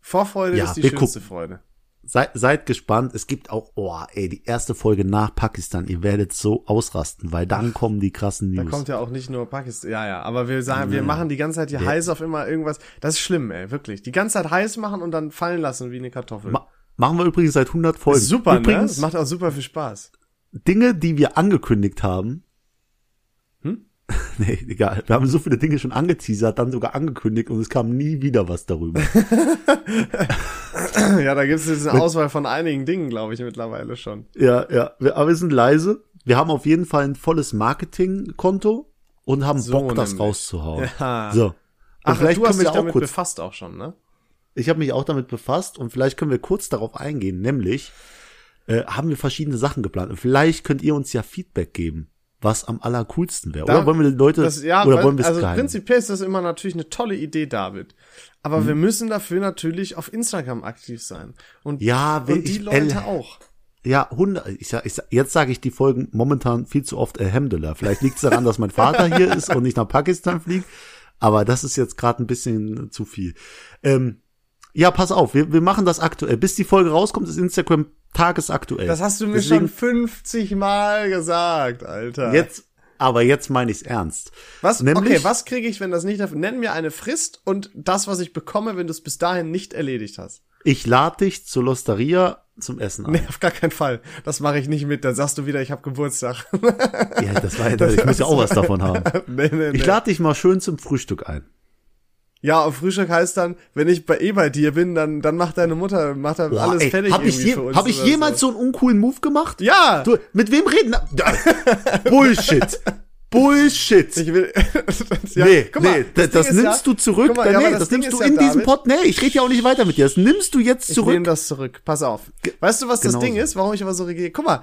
[SPEAKER 1] Vorfreude
[SPEAKER 2] Ja,
[SPEAKER 1] ist die schönste
[SPEAKER 2] gucken.
[SPEAKER 1] Freude.
[SPEAKER 2] Seid, seid gespannt. Es gibt auch, oh, ey, die erste Folge nach Pakistan. Ihr werdet so ausrasten, weil dann kommen die krassen
[SPEAKER 1] Da
[SPEAKER 2] News.
[SPEAKER 1] kommt ja auch nicht nur Pakistan. Ja, ja, aber wir sagen, wir machen die ganze Zeit hier heiß auf immer irgendwas. Das ist schlimm, ey, wirklich. Die ganze Zeit heiß machen und dann fallen lassen wie eine Kartoffel.
[SPEAKER 2] Ma machen wir übrigens seit 100 Folgen.
[SPEAKER 1] ist super, ne?
[SPEAKER 2] übrigens,
[SPEAKER 1] Das macht auch super viel Spaß.
[SPEAKER 2] Dinge, die wir angekündigt haben.
[SPEAKER 1] Hm?
[SPEAKER 2] nee, egal. Wir haben so viele Dinge schon angeteasert, dann sogar angekündigt und es kam nie wieder was darüber.
[SPEAKER 1] ja, da gibt es jetzt eine Auswahl von einigen Dingen, glaube ich, mittlerweile schon.
[SPEAKER 2] ja, ja. Wir, aber wir sind leise. Wir haben auf jeden Fall ein volles Marketingkonto und haben
[SPEAKER 1] So
[SPEAKER 2] Bock, das
[SPEAKER 1] nämlich.
[SPEAKER 2] rauszuhauen.
[SPEAKER 1] Ja.
[SPEAKER 2] So. Und
[SPEAKER 1] Ach,
[SPEAKER 2] vielleicht
[SPEAKER 1] du hast dich
[SPEAKER 2] auch
[SPEAKER 1] damit
[SPEAKER 2] kurz
[SPEAKER 1] befasst auch schon, ne?
[SPEAKER 2] Ich habe mich auch damit befasst und vielleicht können wir kurz darauf eingehen, nämlich äh, haben wir verschiedene Sachen geplant. Und vielleicht könnt ihr uns ja Feedback geben, was am allercoolsten wäre. Oder wollen wir die Leute
[SPEAKER 1] Das, ja,
[SPEAKER 2] oder
[SPEAKER 1] weil,
[SPEAKER 2] wollen wir es
[SPEAKER 1] also
[SPEAKER 2] geheim?
[SPEAKER 1] prinzipiell ist das immer natürlich eine tolle Idee, David. Aber
[SPEAKER 2] Mhm.
[SPEAKER 1] wir müssen dafür natürlich auf Instagram aktiv sein. Und,
[SPEAKER 2] Ja,
[SPEAKER 1] und die
[SPEAKER 2] ich-
[SPEAKER 1] Leute
[SPEAKER 2] El-
[SPEAKER 1] auch.
[SPEAKER 2] Ja, Hunde. Ich sag, ich sag, jetzt sage ich die Folgen momentan viel zu oft Alhamdulillah. Vielleicht liegt es daran, dass mein Vater hier ist und nicht nach Pakistan fliegt. Aber das ist jetzt gerade ein bisschen zu viel. Ähm, ja, pass auf, wir, wir machen das aktuell. Bis die Folge rauskommt, ist Instagram tagesaktuell.
[SPEAKER 1] Das hast du mir
[SPEAKER 2] Deswegen
[SPEAKER 1] schon 50 Mal gesagt, Alter.
[SPEAKER 2] Jetzt, aber jetzt meine ich's ernst.
[SPEAKER 1] Was,
[SPEAKER 2] Nämlich-
[SPEAKER 1] okay, was kriege ich, wenn das nicht dafür? Nenn mir eine Frist und das, was ich bekomme, wenn du es bis dahin nicht erledigt hast.
[SPEAKER 2] Ich lade dich zur Losteria zum Essen ein.
[SPEAKER 1] Nee, auf gar keinen Fall. Das mache ich nicht mit. Dann sagst du wieder, ich habe Geburtstag.
[SPEAKER 2] Ja, das war ja, ich muss ja auch was davon haben.
[SPEAKER 1] nee, nee.
[SPEAKER 2] Ich lade dich mal schön zum Frühstück ein.
[SPEAKER 1] Ja, auf Frühstück heißt dann, wenn ich bei eh bei dir bin, dann, dann macht deine Mutter, macht dann
[SPEAKER 2] Boah,
[SPEAKER 1] alles
[SPEAKER 2] ey,
[SPEAKER 1] fertig
[SPEAKER 2] hab ich,
[SPEAKER 1] irgendwie
[SPEAKER 2] je,
[SPEAKER 1] für uns
[SPEAKER 2] hab ich jemals so einen uncoolen Move gemacht?
[SPEAKER 1] Ja!
[SPEAKER 2] Du, mit wem reden? Bullshit. Bullshit.
[SPEAKER 1] Ich will, ja,
[SPEAKER 2] nee,
[SPEAKER 1] guck mal,
[SPEAKER 2] nee, das, das nimmst
[SPEAKER 1] ja,
[SPEAKER 2] du zurück.
[SPEAKER 1] Mal, ja,
[SPEAKER 2] nee, das,
[SPEAKER 1] Ding
[SPEAKER 2] nimmst du in diesem
[SPEAKER 1] David,
[SPEAKER 2] Pod. Nee, ich rede ja auch nicht weiter mit dir. Das nimmst du jetzt
[SPEAKER 1] Ich nehme
[SPEAKER 2] zurück.
[SPEAKER 1] das zurück. Pass auf. Weißt du, was das
[SPEAKER 2] Genau
[SPEAKER 1] Ding
[SPEAKER 2] so.
[SPEAKER 1] ist, warum ich aber so reagiere? Guck mal,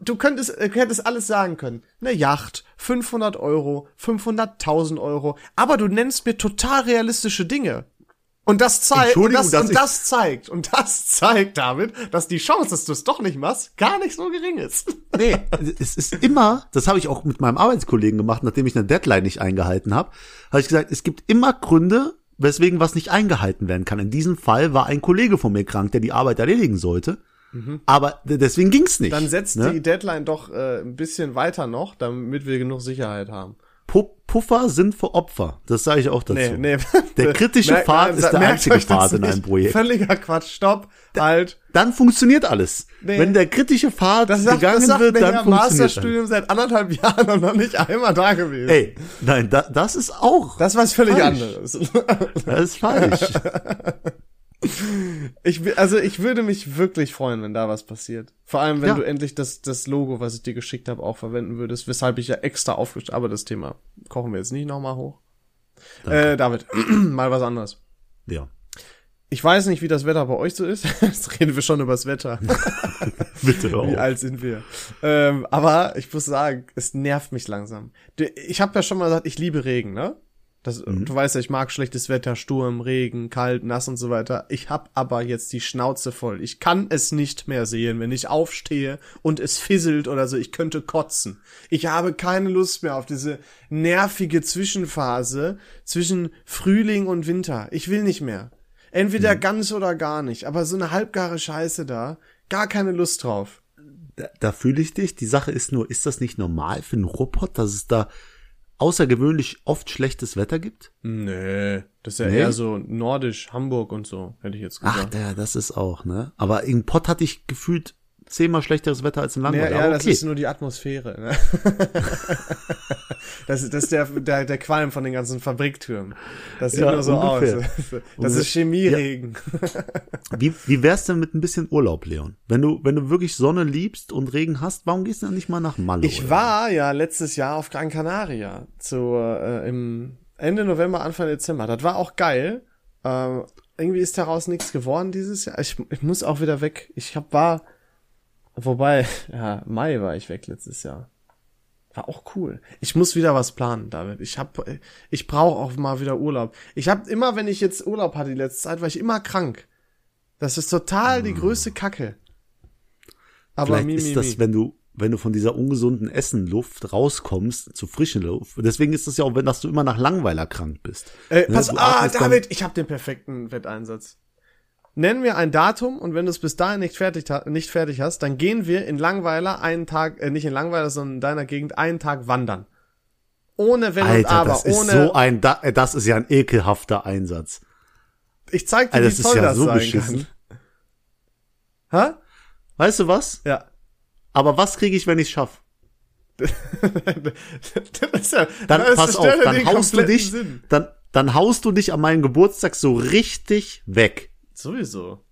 [SPEAKER 1] du könntest, äh, hättest alles sagen können. Eine Yacht, 500 Euro, 500.000 Euro, aber du nennst mir total realistische Dinge. Und das zeigt, und das, und das zeigt, und das zeigt damit, dass die Chance, dass du es doch nicht machst, gar nicht so gering ist.
[SPEAKER 2] Nee, es ist immer, das habe ich auch mit meinem Arbeitskollegen gemacht, nachdem ich eine Deadline nicht eingehalten habe, habe ich gesagt, es gibt immer Gründe, weswegen was nicht eingehalten werden kann. In diesem Fall war ein Kollege von mir krank, der die Arbeit erledigen sollte. Aber d- deswegen ging's nicht.
[SPEAKER 1] Dann setzt
[SPEAKER 2] ne?
[SPEAKER 1] die Deadline doch äh, ein bisschen weiter noch, damit wir genug Sicherheit haben.
[SPEAKER 2] Pu- Puffer sind für Opfer. Das sage ich auch dazu.
[SPEAKER 1] Nee, nee.
[SPEAKER 2] Der kritische Pfad
[SPEAKER 1] nein,
[SPEAKER 2] ist der einzige Pfad in einem Projekt.
[SPEAKER 1] Völliger Quatsch. Stopp. halt.
[SPEAKER 2] Dann funktioniert alles.
[SPEAKER 1] Nee.
[SPEAKER 2] Wenn der kritische Pfad
[SPEAKER 1] Das sagt,
[SPEAKER 2] gegangen
[SPEAKER 1] das
[SPEAKER 2] wird, dann
[SPEAKER 1] Herr
[SPEAKER 2] funktioniert alles.
[SPEAKER 1] Masterstudium seit anderthalb Jahren und noch nicht einmal da gewesen.
[SPEAKER 2] Ey, nein, da, das ist auch.
[SPEAKER 1] Das was völlig
[SPEAKER 2] Falsch.
[SPEAKER 1] anderes.
[SPEAKER 2] Das ist falsch.
[SPEAKER 1] Ich, also ich würde mich wirklich freuen, wenn da was passiert. Vor allem, wenn
[SPEAKER 2] Ja.
[SPEAKER 1] du endlich das, das Logo, was ich dir geschickt habe, auch verwenden würdest, weshalb ich ja extra aufgestellt Aber das Thema kochen wir jetzt nicht nochmal hoch. Äh, David, mal was anderes.
[SPEAKER 2] ja.
[SPEAKER 1] Ich weiß nicht, wie das Wetter bei euch so ist. Jetzt reden wir schon über das Wetter.
[SPEAKER 2] Bitte hör
[SPEAKER 1] Wie alt sind wir? Ähm, aber ich muss sagen, es nervt mich langsam. Ich habe ja schon mal gesagt, ich liebe Regen, ne? Das, Du weißt ja, ich mag schlechtes Wetter, Sturm, Regen, kalt, nass und so weiter. Ich hab aber jetzt die Schnauze voll. Ich kann es nicht mehr sehen, wenn ich aufstehe und es fisselt oder so. Ich könnte kotzen. Ich habe keine Lust mehr auf diese nervige Zwischenphase zwischen Frühling und Winter. Ich will nicht mehr. Entweder ganz oder gar nicht. Aber so eine halbgare Scheiße da, gar keine Lust drauf.
[SPEAKER 2] Da, da fühle ich dich. Die Sache ist nur, ist das nicht normal für einen Ruhrpott, dass es da außergewöhnlich oft schlechtes Wetter gibt?
[SPEAKER 1] Nee, das ist ja
[SPEAKER 2] Nee?
[SPEAKER 1] eher so nordisch, Hamburg und so, hätte ich jetzt
[SPEAKER 2] Ach,
[SPEAKER 1] gesagt.
[SPEAKER 2] der, das ist auch, ne? Aber in Pott hatte ich gefühlt zehnmal schlechteres Wetter als in
[SPEAKER 1] ja,
[SPEAKER 2] Langweil.
[SPEAKER 1] ja,
[SPEAKER 2] aber
[SPEAKER 1] das
[SPEAKER 2] okay.
[SPEAKER 1] ist nur die Atmosphäre. Ne? das, ist- das ist der, der, der Qualm von den ganzen Fabriktürmen. Das sieht
[SPEAKER 2] Ja,
[SPEAKER 1] nur so
[SPEAKER 2] ungefähr.
[SPEAKER 1] aus. Das ist Chemieregen.
[SPEAKER 2] Wie, wie wär's denn mit ein bisschen Urlaub, Leon? Wenn du, wenn du wirklich Sonne liebst und Regen hast, warum gehst du dann nicht mal nach Malle?
[SPEAKER 1] Ich
[SPEAKER 2] oder?
[SPEAKER 1] war ja letztes Jahr auf Gran Canaria zu, äh, im Ende November, Anfang Dezember. Das war auch geil. Ähm, irgendwie ist daraus nichts geworden dieses Jahr. Ich, ich muss auch wieder weg. Ich hab, war, wobei, ja, Mai war ich weg letztes Jahr. War auch cool. Ich muss wieder was planen, David. Ich hab, ich brauche auch mal wieder Urlaub. Ich hab immer, wenn ich jetzt Urlaub hatte die letzte Zeit, war ich immer krank. Das ist total die größte Kacke. Aber
[SPEAKER 2] Vielleicht
[SPEAKER 1] mi,
[SPEAKER 2] ist
[SPEAKER 1] mi,
[SPEAKER 2] das,
[SPEAKER 1] mi.
[SPEAKER 2] wenn du, wenn du von dieser ungesunden Essenluft rauskommst zu frischen Luft. Deswegen ist es ja auch, wenn dass du immer nach Langweiler krank bist.
[SPEAKER 1] Äh,
[SPEAKER 2] Ne,
[SPEAKER 1] pass,
[SPEAKER 2] du
[SPEAKER 1] ah, David, ich habe den perfekten Wetteinsatz. Nenn mir ein Datum und wenn du es bis dahin nicht fertig, nicht fertig hast, dann gehen wir in Langweiler einen Tag, äh, nicht in Langweiler, sondern in deiner Gegend einen Tag wandern. Ohne Wenn und
[SPEAKER 2] Alter,
[SPEAKER 1] Aber,
[SPEAKER 2] das ist
[SPEAKER 1] ohne.
[SPEAKER 2] so ein, äh, das ist ja ein ekelhafter Einsatz.
[SPEAKER 1] ich zeig dir,
[SPEAKER 2] Alter,
[SPEAKER 1] wie
[SPEAKER 2] das ist
[SPEAKER 1] toll
[SPEAKER 2] ja
[SPEAKER 1] das
[SPEAKER 2] so
[SPEAKER 1] sein
[SPEAKER 2] beschissen.
[SPEAKER 1] kann. Hä?
[SPEAKER 2] Weißt du was?
[SPEAKER 1] Ja.
[SPEAKER 2] Aber was kriege ich, wenn ich schaff?
[SPEAKER 1] das ist ja,
[SPEAKER 2] Dann
[SPEAKER 1] das
[SPEAKER 2] pass auf, dann haust du dich,
[SPEAKER 1] Sinn.
[SPEAKER 2] dann, dann haust du dich an meinem Geburtstag so richtig weg.
[SPEAKER 1] Sowieso.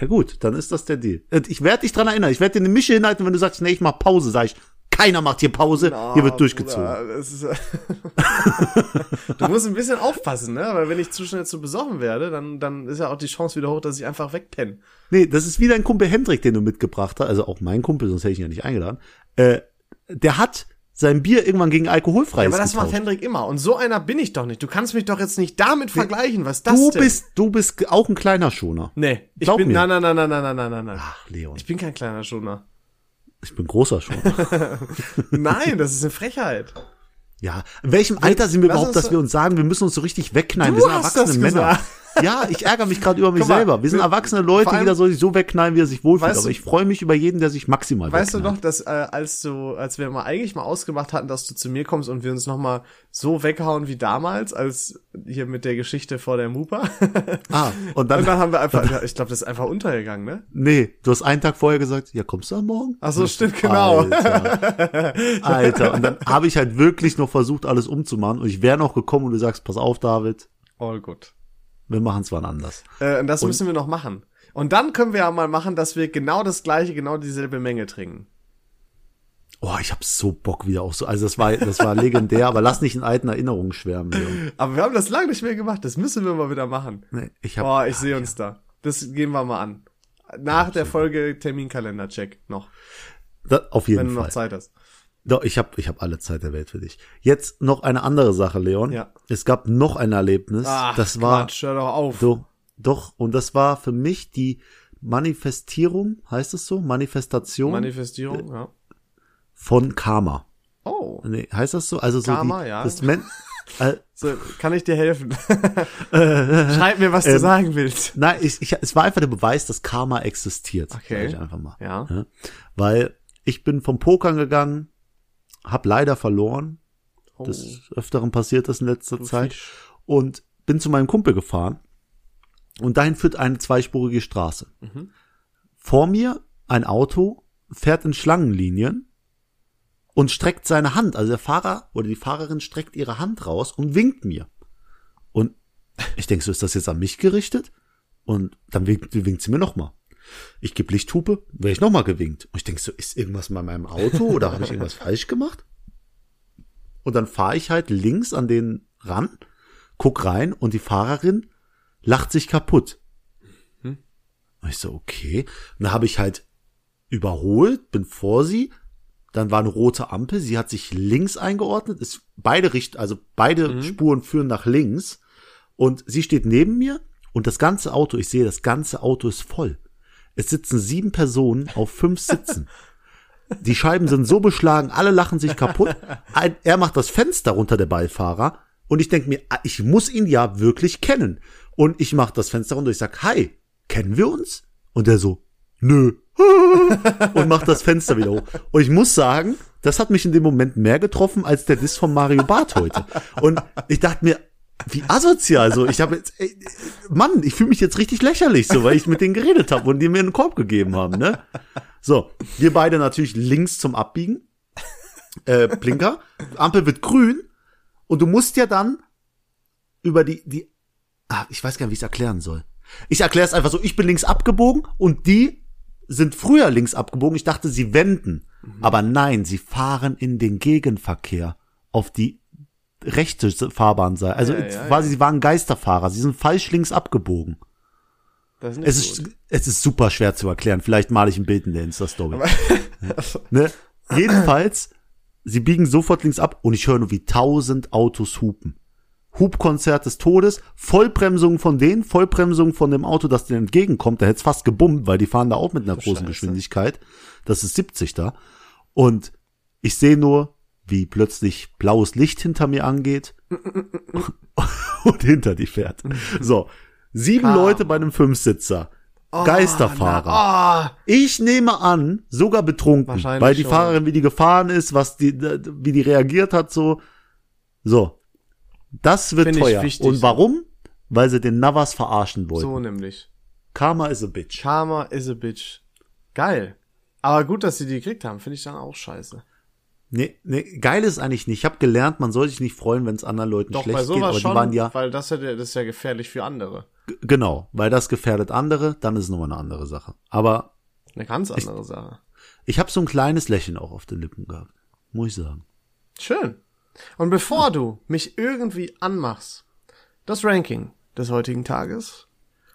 [SPEAKER 2] Ja gut, dann ist das der Deal. Ich werde dich dran erinnern. Ich werde dir eine Mische hinhalten, wenn du sagst, nee, ich mach Pause, sag ich, keiner macht hier Pause, hier wird durchgezogen.
[SPEAKER 1] Bruder, das ist, du musst ein bisschen aufpassen, ne? Weil wenn ich zu schnell zu besoffen werde, dann, dann ist ja auch die Chance wieder hoch, dass ich einfach wegpenne.
[SPEAKER 2] Nee, das ist wie dein Kumpel Hendrik, den du mitgebracht hast, also auch mein Kumpel, sonst hätte ich ihn ja nicht eingeladen. Äh, der hat sein Bier irgendwann gegen alkoholfreies ja,
[SPEAKER 1] Aber das
[SPEAKER 2] getauscht.
[SPEAKER 1] macht Hendrik immer. Und so einer bin ich doch nicht. Du kannst mich doch jetzt nicht damit vergleichen. Was ist das
[SPEAKER 2] du
[SPEAKER 1] denn?
[SPEAKER 2] Bist, du bist auch ein kleiner Schoner.
[SPEAKER 1] Nee, ich
[SPEAKER 2] Glaub
[SPEAKER 1] bin,
[SPEAKER 2] mir.
[SPEAKER 1] nein, nein, nein, nein, nein, nein, nein, nein.
[SPEAKER 2] Ach, Leon.
[SPEAKER 1] Ich bin kein kleiner Schoner.
[SPEAKER 2] Ich bin großer Schoner.
[SPEAKER 1] nein, das ist eine Frechheit.
[SPEAKER 2] Ja, in welchem Alter sind wir
[SPEAKER 1] Lass
[SPEAKER 2] überhaupt, dass wir uns sagen, wir müssen uns so richtig wegknallen? wir sind erwachsene
[SPEAKER 1] das
[SPEAKER 2] Männer.
[SPEAKER 1] Gesagt.
[SPEAKER 2] Ja, ich ärgere mich gerade über mich
[SPEAKER 1] mal,
[SPEAKER 2] selber. Wir sind erwachsene Leute,
[SPEAKER 1] allem-
[SPEAKER 2] jeder soll sich so wegknallen, wie er sich wohlfühlt. Aber
[SPEAKER 1] du-
[SPEAKER 2] ich freue mich über jeden, der sich maximal
[SPEAKER 1] Weißt du
[SPEAKER 2] wegknallt.
[SPEAKER 1] noch, dass äh, als du, als wir mal eigentlich mal ausgemacht hatten, dass du zu mir kommst und wir uns noch mal so weghauen wie damals, als hier mit der Geschichte vor der Mupa.
[SPEAKER 2] Ah, und dann,
[SPEAKER 1] Und dann haben wir einfach, ja, ich glaube, das ist einfach untergegangen, ne?
[SPEAKER 2] nee, du hast einen Tag vorher gesagt, ja, kommst du am Morgen?
[SPEAKER 1] Ach so, stimmt, genau.
[SPEAKER 2] Alter, Alter. Und dann habe ich halt wirklich noch versucht, alles umzumachen. Und ich wäre noch gekommen und du sagst, pass auf, David,
[SPEAKER 1] All gut.
[SPEAKER 2] Wir machen es wann anders.
[SPEAKER 1] Äh, und das müssen wir noch machen. Und dann können wir ja mal machen, dass wir genau das gleiche, genau dieselbe Menge trinken.
[SPEAKER 2] Oh, ich hab so Bock wieder auch so. Also das war, das war legendär, aber lass nicht in alten Erinnerungen schwärmen, Leon.
[SPEAKER 1] Aber wir haben das lange nicht mehr gemacht. Das müssen wir mal wieder machen.
[SPEAKER 2] Nee, ich hab,
[SPEAKER 1] Boah, ich sehe uns da. Das gehen wir mal an. Nach der Folge Terminkalender-Check noch,
[SPEAKER 2] da, auf jeden
[SPEAKER 1] wenn du noch
[SPEAKER 2] Fall.
[SPEAKER 1] Zeit hast.
[SPEAKER 2] Doch, ich habe ich hab alle Zeit der Welt für dich. Jetzt noch eine andere Sache, Leon.
[SPEAKER 1] Ja.
[SPEAKER 2] Es gab noch ein Erlebnis.
[SPEAKER 1] Ach,
[SPEAKER 2] das war
[SPEAKER 1] Quatsch, hör doch auf.
[SPEAKER 2] so, doch, und das war für mich die Manifestierung, heißt es so? Manifestation
[SPEAKER 1] Manifestierung, ja.
[SPEAKER 2] von Karma.
[SPEAKER 1] Oh,
[SPEAKER 2] Nee, heißt das so? Also so
[SPEAKER 1] Karma,
[SPEAKER 2] die,
[SPEAKER 1] ja.
[SPEAKER 2] das Men äh,
[SPEAKER 1] so, kann ich dir helfen? Schreib mir, was du
[SPEAKER 2] Ähm,
[SPEAKER 1] sagen willst.
[SPEAKER 2] Nein, ich, ich, es war einfach der Beweis, dass Karma existiert.
[SPEAKER 1] Okay.
[SPEAKER 2] Ich einfach mal.
[SPEAKER 1] Ja.
[SPEAKER 2] Ja? Weil ich bin vom Pokern gegangen, hab leider verloren.
[SPEAKER 1] Oh,
[SPEAKER 2] Des Öfteren passiert das in letzter
[SPEAKER 1] du
[SPEAKER 2] Zeit.
[SPEAKER 1] Fisch.
[SPEAKER 2] Und bin zu meinem Kumpel gefahren. Und dahin führt eine zweispurige Straße.
[SPEAKER 1] Mhm.
[SPEAKER 2] Vor mir ein Auto fährt in Schlangenlinien und streckt seine Hand. Also der Fahrer oder die Fahrerin streckt ihre Hand raus und winkt mir. Und ich denke, so ist das jetzt an mich gerichtet? Und dann winkt, winkt sie mir nochmal. Ich gebe Lichthupe, werde ich nochmal gewinkt. Und ich denke so, ist irgendwas bei meinem Auto oder habe ich irgendwas falsch gemacht? Und dann fahre ich halt links an den ran, guck rein und die Fahrerin lacht sich kaputt. Und ich so, okay. Und dann habe ich halt überholt, bin vor sie, dann war eine rote Ampel, sie hat sich links eingeordnet, ist beide Richt, also beide Spuren führen nach links und sie steht neben mir und das ganze Auto, ich sehe, das ganze Auto ist voll. Es sitzen sieben Personen auf fünf Sitzen. Die Scheiben sind so beschlagen, alle lachen sich kaputt. Er macht das Fenster runter, der Beifahrer. Und ich denke mir, ah, ich muss ihn ja wirklich kennen. Und ich mache das Fenster runter, ich sag, hi, kennen wir uns? Und er so, nö. und macht das Fenster wieder hoch. Und ich muss sagen, das hat mich in dem Moment mehr getroffen als der Diss von Mario Barth heute. Und ich dachte mir, wie asozial so. Ich habe jetzt, ey, Mann, ich fühle mich jetzt richtig lächerlich, so, weil ich mit denen geredet habe und die mir einen Korb gegeben haben, ne? So, wir beide natürlich links zum Abbiegen. Äh, Blinker. Ampel wird grün. Und du musst ja dann über die, die, ah, ich weiß gar nicht, wie ich es erklären soll. Ich erkläre es einfach so, ich bin links abgebogen und die sind früher links abgebogen. Ich dachte, sie wenden. Aber nein, sie fahren in den Gegenverkehr auf die rechte Fahrbahnseite. Also
[SPEAKER 1] Ja, ja,
[SPEAKER 2] quasi, sie waren Geisterfahrer. Sie sind falsch links abgebogen.
[SPEAKER 1] Ist
[SPEAKER 2] Es
[SPEAKER 1] gut.
[SPEAKER 2] ist, es ist super schwer zu erklären. Vielleicht male ich ein Bild in der Insta-Story. ne? Jedenfalls, sie biegen sofort links ab und ich höre nur, wie tausend Autos hupen. Hubkonzert des Todes, Vollbremsung von denen, Vollbremsung von dem Auto, das denen entgegenkommt. Da hätte es fast gebummt, weil die fahren da auch mit einer großen
[SPEAKER 1] Scheiße.
[SPEAKER 2] Geschwindigkeit. Das ist 70 da. Und ich sehe nur, wie plötzlich blaues Licht hinter mir angeht und hinter die fährt. So, sieben
[SPEAKER 1] Ah.
[SPEAKER 2] Leute bei einem Fünfsitzer. Geisterfahrer.
[SPEAKER 1] Ah,
[SPEAKER 2] Ich nehme an, sogar betrunken, weil die
[SPEAKER 1] schon.
[SPEAKER 2] Fahrerin, wie die gefahren ist, was die, wie die reagiert hat, so. So. Das wird
[SPEAKER 1] Find
[SPEAKER 2] teuer. Und warum? Weil sie den Navas verarschen wollten.
[SPEAKER 1] so nämlich.
[SPEAKER 2] Karma is a bitch.
[SPEAKER 1] Karma is a bitch. Geil. Aber gut, dass sie die gekriegt haben, finde ich dann auch scheiße.
[SPEAKER 2] Nee, nee, geil ist eigentlich nicht. Ich habe gelernt, man soll sich nicht freuen, wenn es anderen Leuten
[SPEAKER 1] Doch,
[SPEAKER 2] schlecht
[SPEAKER 1] bei
[SPEAKER 2] geht,
[SPEAKER 1] sowas
[SPEAKER 2] aber
[SPEAKER 1] schon,
[SPEAKER 2] die waren ja,
[SPEAKER 1] weil das, hätte, das ist ja gefährlich für andere.
[SPEAKER 2] genau, weil das gefährdet andere, dann ist es nochmal eine andere Sache. Aber
[SPEAKER 1] Eine ganz andere Sache.
[SPEAKER 2] ich habe so ein kleines Lächeln auch auf den Lippen gehabt, muss ich sagen.
[SPEAKER 1] Schön. Und bevor du mich irgendwie anmachst, das Ranking des heutigen Tages.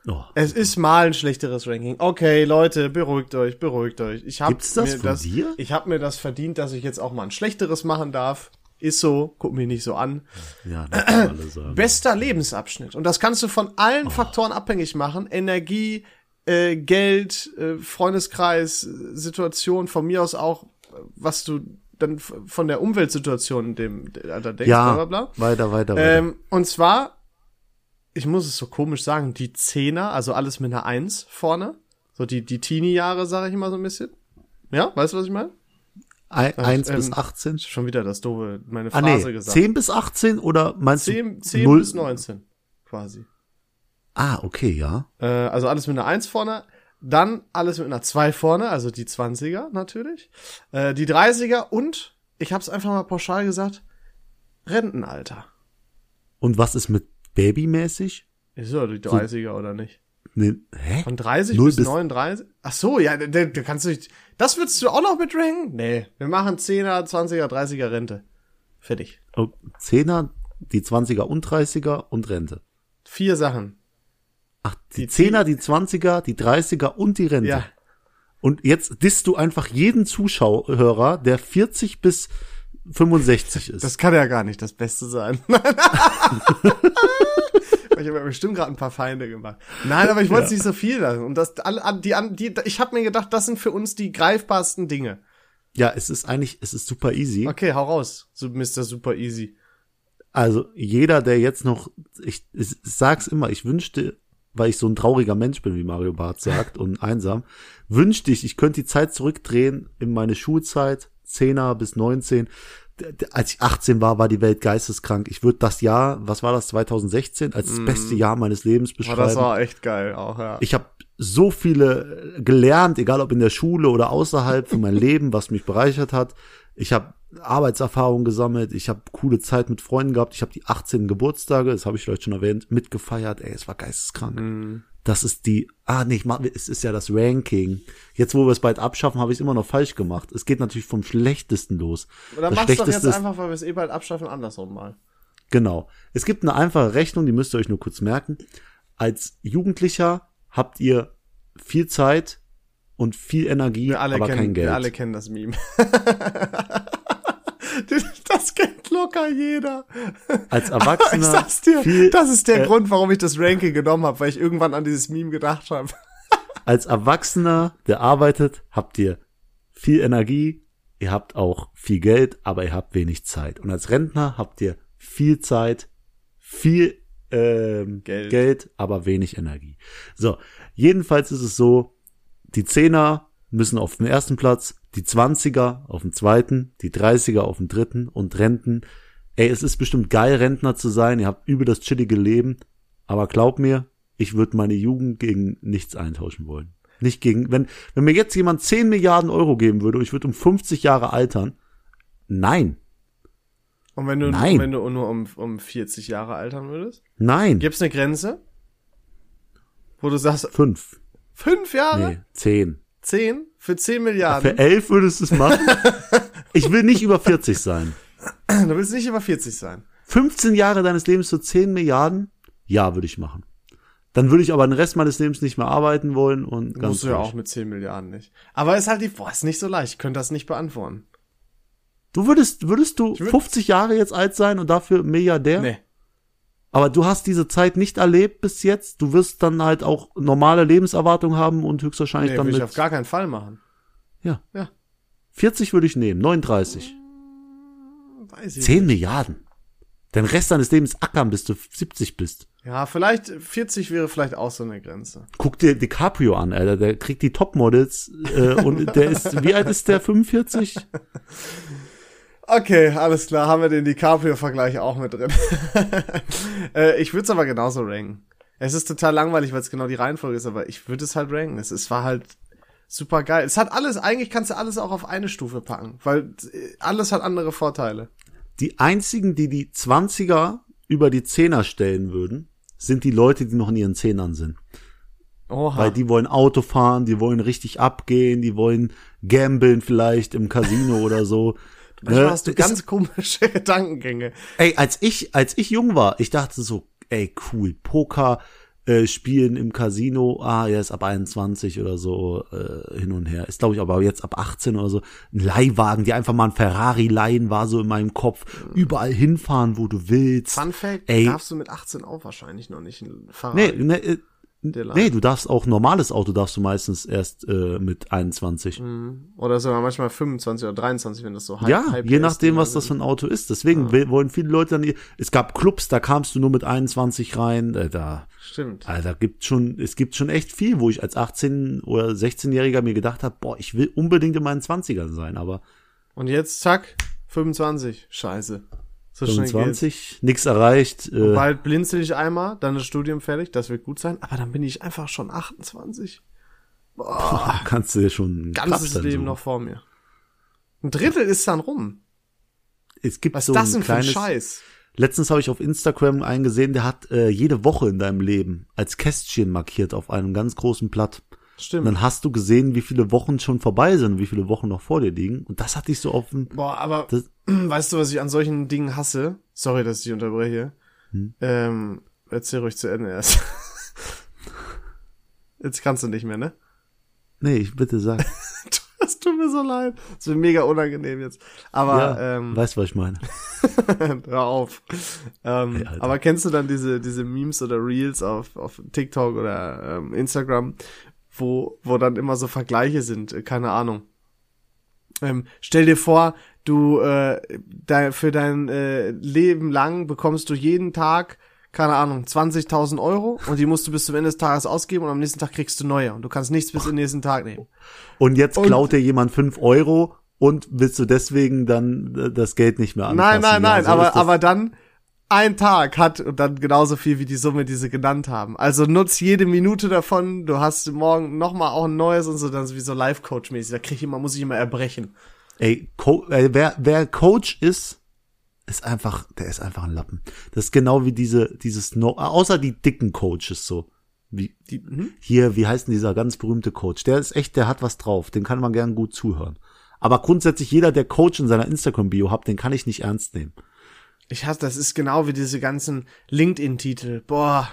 [SPEAKER 2] Oh.
[SPEAKER 1] Es ist mal ein schlechteres Ranking. Okay, Leute, beruhigt euch, beruhigt euch. Ich hab
[SPEAKER 2] Gibt's das
[SPEAKER 1] mir
[SPEAKER 2] von
[SPEAKER 1] das,
[SPEAKER 2] dir?
[SPEAKER 1] Ich habe mir das verdient, dass ich jetzt auch mal ein schlechteres machen darf. Ist so, guck mich nicht so an.
[SPEAKER 2] Ja, das kann alle sagen.
[SPEAKER 1] Bester Lebensabschnitt. Und das kannst du von allen Faktoren abhängig machen. Energie, äh, Geld, äh, Freundeskreis, Situation, von mir aus auch, was du dann von der Umweltsituation in dem da denkst,
[SPEAKER 2] ja,
[SPEAKER 1] bla bla bla.
[SPEAKER 2] weiter, weiter, weiter.
[SPEAKER 1] Ähm, und zwar, ich muss es so komisch sagen, die Zehner, also alles mit einer Eins vorne. So die, die Teenie-Jahre, sage ich immer so ein bisschen. Ja, weißt du, was ich meine?
[SPEAKER 2] Ein, 1
[SPEAKER 1] ähm,
[SPEAKER 2] bis 18?
[SPEAKER 1] Schon wieder das doofe, meine
[SPEAKER 2] Ah
[SPEAKER 1] Phrase
[SPEAKER 2] nee,
[SPEAKER 1] gesagt.
[SPEAKER 2] 10 bis 18 oder meinst
[SPEAKER 1] 10,
[SPEAKER 2] du
[SPEAKER 1] 10
[SPEAKER 2] null-
[SPEAKER 1] bis 19, quasi.
[SPEAKER 2] Ah, okay, ja.
[SPEAKER 1] Äh, also alles mit einer 1 vorne. Dann alles mit einer 2 vorne, also die 20er natürlich. Äh, die 30er und, ich hab's einfach mal pauschal gesagt, Rentenalter.
[SPEAKER 2] Und was ist mit babymäßig?
[SPEAKER 1] Ist ja die 30er oder nicht?
[SPEAKER 2] Nee, hä?
[SPEAKER 1] Von 30
[SPEAKER 2] Null
[SPEAKER 1] bis,
[SPEAKER 2] bis-
[SPEAKER 1] 39? Ach so, ja, da, da kannst du nicht, das würdest du auch noch mitranken? Nee, wir machen 10er, 20er, 30er Rente. Fertig.
[SPEAKER 2] Oh, 10er, die 20er und 30er und Rente.
[SPEAKER 1] Vier Sachen.
[SPEAKER 2] Ach, die,
[SPEAKER 1] Die
[SPEAKER 2] 10er, die 20er, die 30er und die Rente.
[SPEAKER 1] Ja.
[SPEAKER 2] Und jetzt disst du einfach jeden Zuschauer, der 40 bis 65 ist.
[SPEAKER 1] Das kann ja gar nicht das Beste sein. ich habe ja bestimmt gerade ein paar Feinde gemacht. Nein, aber ich wollte es nicht so viel lassen. Und das, die, die, ich habe mir gedacht, das sind für uns die greifbarsten Dinge.
[SPEAKER 2] ja, es ist eigentlich, es ist super easy.
[SPEAKER 1] Okay, hau raus, Mr. Super Easy.
[SPEAKER 2] Also jeder, der jetzt noch, ich, ich sag's immer, ich wünschte, weil ich so ein trauriger Mensch bin, wie Mario Barth sagt, und einsam, wünschte ich, ich könnte die Zeit zurückdrehen in meine Schulzeit, 10er bis 19. D- d- Als ich 18 war, war die Welt geisteskrank. Ich würde das Jahr, was war das, 2016, als das beste Jahr meines Lebens beschreiben.
[SPEAKER 1] das war echt geil auch, ja.
[SPEAKER 2] Ich habe so viele äh, gelernt, egal ob in der Schule oder außerhalb von meinem Leben, was mich bereichert hat. Ich habe Arbeitserfahrung gesammelt, ich habe coole Zeit mit Freunden gehabt, ich habe die 18 Geburtstage, das habe ich vielleicht schon erwähnt, mitgefeiert. Ey, es war geisteskrank.
[SPEAKER 1] Mhm.
[SPEAKER 2] Das ist die, ah nee, ich mach, es ist ja das Ranking. Jetzt, wo wir es bald abschaffen, habe ich es immer noch falsch gemacht. Es geht natürlich vom schlechtesten los.
[SPEAKER 1] Oder
[SPEAKER 2] das
[SPEAKER 1] mach's doch jetzt einfach, weil wir es eh bald abschaffen, andersrum mal.
[SPEAKER 2] Genau. Es gibt eine einfache Rechnung, die müsst ihr euch nur kurz merken. Als Jugendlicher habt ihr viel Zeit und viel Energie,
[SPEAKER 1] Wir alle,
[SPEAKER 2] aber
[SPEAKER 1] kennen,
[SPEAKER 2] kein Geld.
[SPEAKER 1] wir alle kennen das Meme. das kennt locker jeder.
[SPEAKER 2] Als
[SPEAKER 1] Ich
[SPEAKER 2] Erwachsener
[SPEAKER 1] sag's dir,
[SPEAKER 2] viel,
[SPEAKER 1] das ist der
[SPEAKER 2] äh,
[SPEAKER 1] Grund, warum ich das Ranking genommen habe, weil ich irgendwann an dieses Meme gedacht habe.
[SPEAKER 2] als Erwachsener, der arbeitet, habt ihr viel Energie, ihr habt auch viel Geld, aber ihr habt wenig Zeit. Und als Rentner habt ihr viel Zeit, viel ähm,
[SPEAKER 1] Geld.
[SPEAKER 2] Geld, aber wenig Energie. So, jedenfalls ist es so, die Zehner müssen auf den ersten Platz, die Zwanziger auf dem zweiten, die Dreißiger auf dem dritten und Renten. Ey, es ist bestimmt geil, Rentner zu sein. Ihr habt über das chillige Leben. Aber glaub mir, ich würde meine Jugend gegen nichts eintauschen wollen. Nicht gegen, wenn, wenn mir jetzt jemand 10 Milliarden Euro geben würde und ich würde um 50 Jahre altern. Nein,
[SPEAKER 1] Und wenn du,
[SPEAKER 2] Nein.
[SPEAKER 1] wenn du nur um, um 40 Jahre altern würdest?
[SPEAKER 2] nein,
[SPEAKER 1] Gibt's eine Grenze? Wo du sagst,
[SPEAKER 2] fünf,
[SPEAKER 1] fünf Jahre?
[SPEAKER 2] nee, zehn.
[SPEAKER 1] Zehn? Für 10 Milliarden?
[SPEAKER 2] Für elf würdest du es machen? ich will nicht über 40 sein.
[SPEAKER 1] Du willst nicht über 40 sein.
[SPEAKER 2] 15 Jahre deines Lebens für 10 Milliarden? Ja, würde ich machen. Dann würde ich aber den Rest meines Lebens nicht mehr arbeiten wollen und ganz
[SPEAKER 1] Musst du ja auch mit 10 Milliarden nicht. Aber ist halt die, boah, ist nicht so leicht. Ich könnte das nicht beantworten.
[SPEAKER 2] Du würdest, würdest du
[SPEAKER 1] würd-
[SPEAKER 2] 50 Jahre jetzt alt sein und dafür Milliardär?
[SPEAKER 1] Nee.
[SPEAKER 2] Aber du hast diese Zeit nicht erlebt bis jetzt. Du wirst dann halt auch normale Lebenserwartung haben und höchstwahrscheinlich
[SPEAKER 1] Nee,
[SPEAKER 2] dann
[SPEAKER 1] würde
[SPEAKER 2] mit
[SPEAKER 1] ich auf gar keinen Fall machen.
[SPEAKER 2] ja.
[SPEAKER 1] Ja.
[SPEAKER 2] 40 würde ich nehmen, 39.
[SPEAKER 1] Weiß ich
[SPEAKER 2] 10 Milliarden. Den Rest deines Lebens ackern, bis du 70 bist.
[SPEAKER 1] Ja, vielleicht 40 wäre vielleicht auch so eine Grenze.
[SPEAKER 2] Guck dir DiCaprio an, Alter. Der kriegt die Topmodels äh, und der ist, wie alt ist der? 45?
[SPEAKER 1] Okay, alles klar, haben wir den DiCaprio-Vergleich auch mit drin. äh, ich würde es aber genauso ranken. Es ist total langweilig, weil es genau die Reihenfolge ist, aber ich würde es halt ranken. Es, es war halt super geil. Es hat alles, eigentlich kannst du alles auch auf eine Stufe packen, weil äh, alles hat andere Vorteile.
[SPEAKER 2] Die einzigen, die die 20er über die Zehner stellen würden, sind die Leute, die noch in ihren Zehnern sind.
[SPEAKER 1] Oha.
[SPEAKER 2] Weil die wollen Auto fahren, die wollen richtig abgehen, die wollen gambeln vielleicht im Casino oder so.
[SPEAKER 1] Manchmal
[SPEAKER 2] Ne?
[SPEAKER 1] hast du
[SPEAKER 2] Ist-
[SPEAKER 1] ganz komische Gedankengänge.
[SPEAKER 2] Ey, als ich, als ich jung war, ich dachte so, ey, cool, Poker äh, spielen im Casino, ah, er ist ab 21 oder so äh, hin und her. Ist glaube ich aber jetzt ab 18 oder so. Ein Leihwagen, die einfach mal ein Ferrari leihen, war so in meinem Kopf. Überall hinfahren, wo du willst.
[SPEAKER 1] Fun Fact,
[SPEAKER 2] Ey.
[SPEAKER 1] darfst du mit 18 auch wahrscheinlich noch nicht ein Fahrrad.
[SPEAKER 2] Nee, ne, äh, nee, du darfst auch normales Auto darfst du meistens erst äh, mit 21.
[SPEAKER 1] Oder sogar manchmal 25 oder 23, wenn das so High-
[SPEAKER 2] Ja, je nachdem, was das für ein Auto ist. Deswegen will- wollen viele Leute dann, es gab Clubs, da kamst du nur mit 21 rein, äh, da,
[SPEAKER 1] Stimmt.
[SPEAKER 2] Also, da gibt schon, es gibt schon echt viel, wo ich als 18 oder 16-Jähriger mir gedacht habe, boah, ich will unbedingt in meinen 20ern sein, aber
[SPEAKER 1] Und jetzt, zack, 25. Scheiße. So schnell geht's.
[SPEAKER 2] 25, nix erreicht. Äh,
[SPEAKER 1] Bald blinzel ich einmal, dann das Studium fertig, das wird gut sein, aber dann bin ich einfach schon 28. Boah,
[SPEAKER 2] kannst du dir schon einen
[SPEAKER 1] ganzes Leben
[SPEAKER 2] suchen.
[SPEAKER 1] noch vor mir. Ein Drittel ist dann rum.
[SPEAKER 2] Es gibt
[SPEAKER 1] Was
[SPEAKER 2] so
[SPEAKER 1] ist das
[SPEAKER 2] ein
[SPEAKER 1] denn für ein
[SPEAKER 2] kleines,
[SPEAKER 1] Scheiß?
[SPEAKER 2] Letztens habe ich auf Instagram einen gesehen, der hat äh, jede Woche in deinem Leben als Kästchen markiert auf einem ganz großen Blatt. Und
[SPEAKER 1] Stimmt.
[SPEAKER 2] dann hast du gesehen, wie viele Wochen schon vorbei sind, wie viele Wochen noch vor dir liegen. Und das hatte ich so auf dem,
[SPEAKER 1] Boah, aber
[SPEAKER 2] Das-
[SPEAKER 1] weißt du, was ich an solchen Dingen hasse? Sorry, dass ich dich unterbreche.
[SPEAKER 2] Hm?
[SPEAKER 1] Ähm, erzähl ruhig zu Ende erst. Jetzt kannst du nicht mehr, ne?
[SPEAKER 2] nee, ich bitte sag.
[SPEAKER 1] Das tut mir so leid. Das wird mega unangenehm jetzt. Aber
[SPEAKER 2] ja,
[SPEAKER 1] ähm,
[SPEAKER 2] weißt, was ich meine.
[SPEAKER 1] hör auf. Ähm,
[SPEAKER 2] Hey,
[SPEAKER 1] aber kennst du dann diese diese Memes oder Reels auf auf TikTok oder ähm, Instagram, wo wo dann immer so Vergleiche sind? Äh, Keine Ahnung. Ähm, stell dir vor, du äh, de für dein äh, Leben lang bekommst du jeden Tag keine Ahnung, 20.000 Euro und die musst du bis zum Ende des Tages ausgeben und am nächsten Tag kriegst du neue und du kannst nichts bis in den nächsten Tag nehmen.
[SPEAKER 2] Und jetzt
[SPEAKER 1] Und-
[SPEAKER 2] klaut dir jemand fünf Euro und willst du deswegen dann äh, das Geld nicht mehr
[SPEAKER 1] Nein,
[SPEAKER 2] anfassen?
[SPEAKER 1] nein,
[SPEAKER 2] Ja,
[SPEAKER 1] nein,
[SPEAKER 2] so
[SPEAKER 1] aber, aber dann ein Tag hat und dann genauso viel wie die Summe, die sie genannt haben. Also nutz jede Minute davon, du hast morgen nochmal auch ein neues und so, dann so wie so Life-Coach-mäßig. Da krieg ich immer, muss ich immer erbrechen.
[SPEAKER 2] Ey, Co äh, wer, wer Coach ist, ist einfach, der ist einfach ein Lappen. Das ist genau wie diese, dieses, no außer die dicken Coaches so. Wie,
[SPEAKER 1] Die, mhm.
[SPEAKER 2] hier, wie heißt denn dieser ganz berühmte Coach? Der ist echt, der hat was drauf. Den kann man gern gut zuhören. Aber grundsätzlich jeder, der Coach in seiner Instagram-Bio hat, den kann ich nicht ernst nehmen.
[SPEAKER 1] Ich hasse, das ist genau wie diese ganzen LinkedIn-Titel. Boah,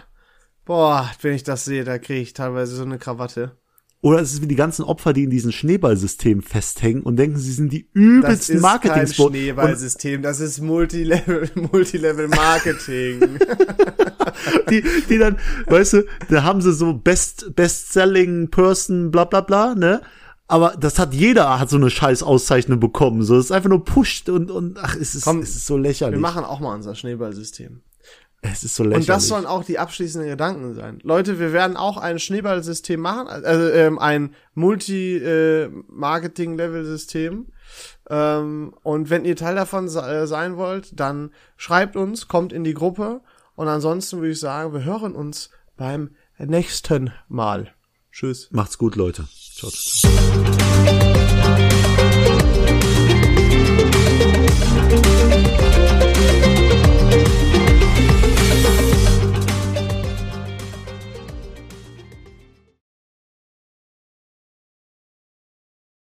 [SPEAKER 1] boah, wenn ich das sehe, da kriege ich teilweise so eine Krawatte.
[SPEAKER 2] Oder es ist wie die ganzen Opfer, die in diesem Schneeballsystem festhängen und denken, sie sind die
[SPEAKER 1] Das
[SPEAKER 2] übelsten
[SPEAKER 1] ist kein
[SPEAKER 2] marketing
[SPEAKER 1] Schneeballsystem, das ist Multilevel, Multilevel-Marketing.
[SPEAKER 2] die, die dann, weißt du, da haben sie so Best, Best-Selling Person, bla bla bla, ne? Aber das hat jeder hat so eine scheiß Auszeichnung bekommen. So, es ist einfach nur pusht und, und ach, es ist,
[SPEAKER 1] Komm,
[SPEAKER 2] es ist so lächerlich.
[SPEAKER 1] Wir machen auch mal unser Schneeballsystem.
[SPEAKER 2] Es ist so lächerlich.
[SPEAKER 1] Und das sollen auch die abschließenden Gedanken sein. Leute, wir werden auch ein Schneeballsystem machen, also ähm, ein Multi-Marketing-Level-System. Ähm, und wenn ihr Teil davon se äh, sein wollt, dann schreibt uns, kommt in die Gruppe. Und ansonsten würde ich sagen, wir hören uns beim nächsten Mal. Tschüss.
[SPEAKER 2] Macht's gut, Leute. Ciao, ciao, ciao.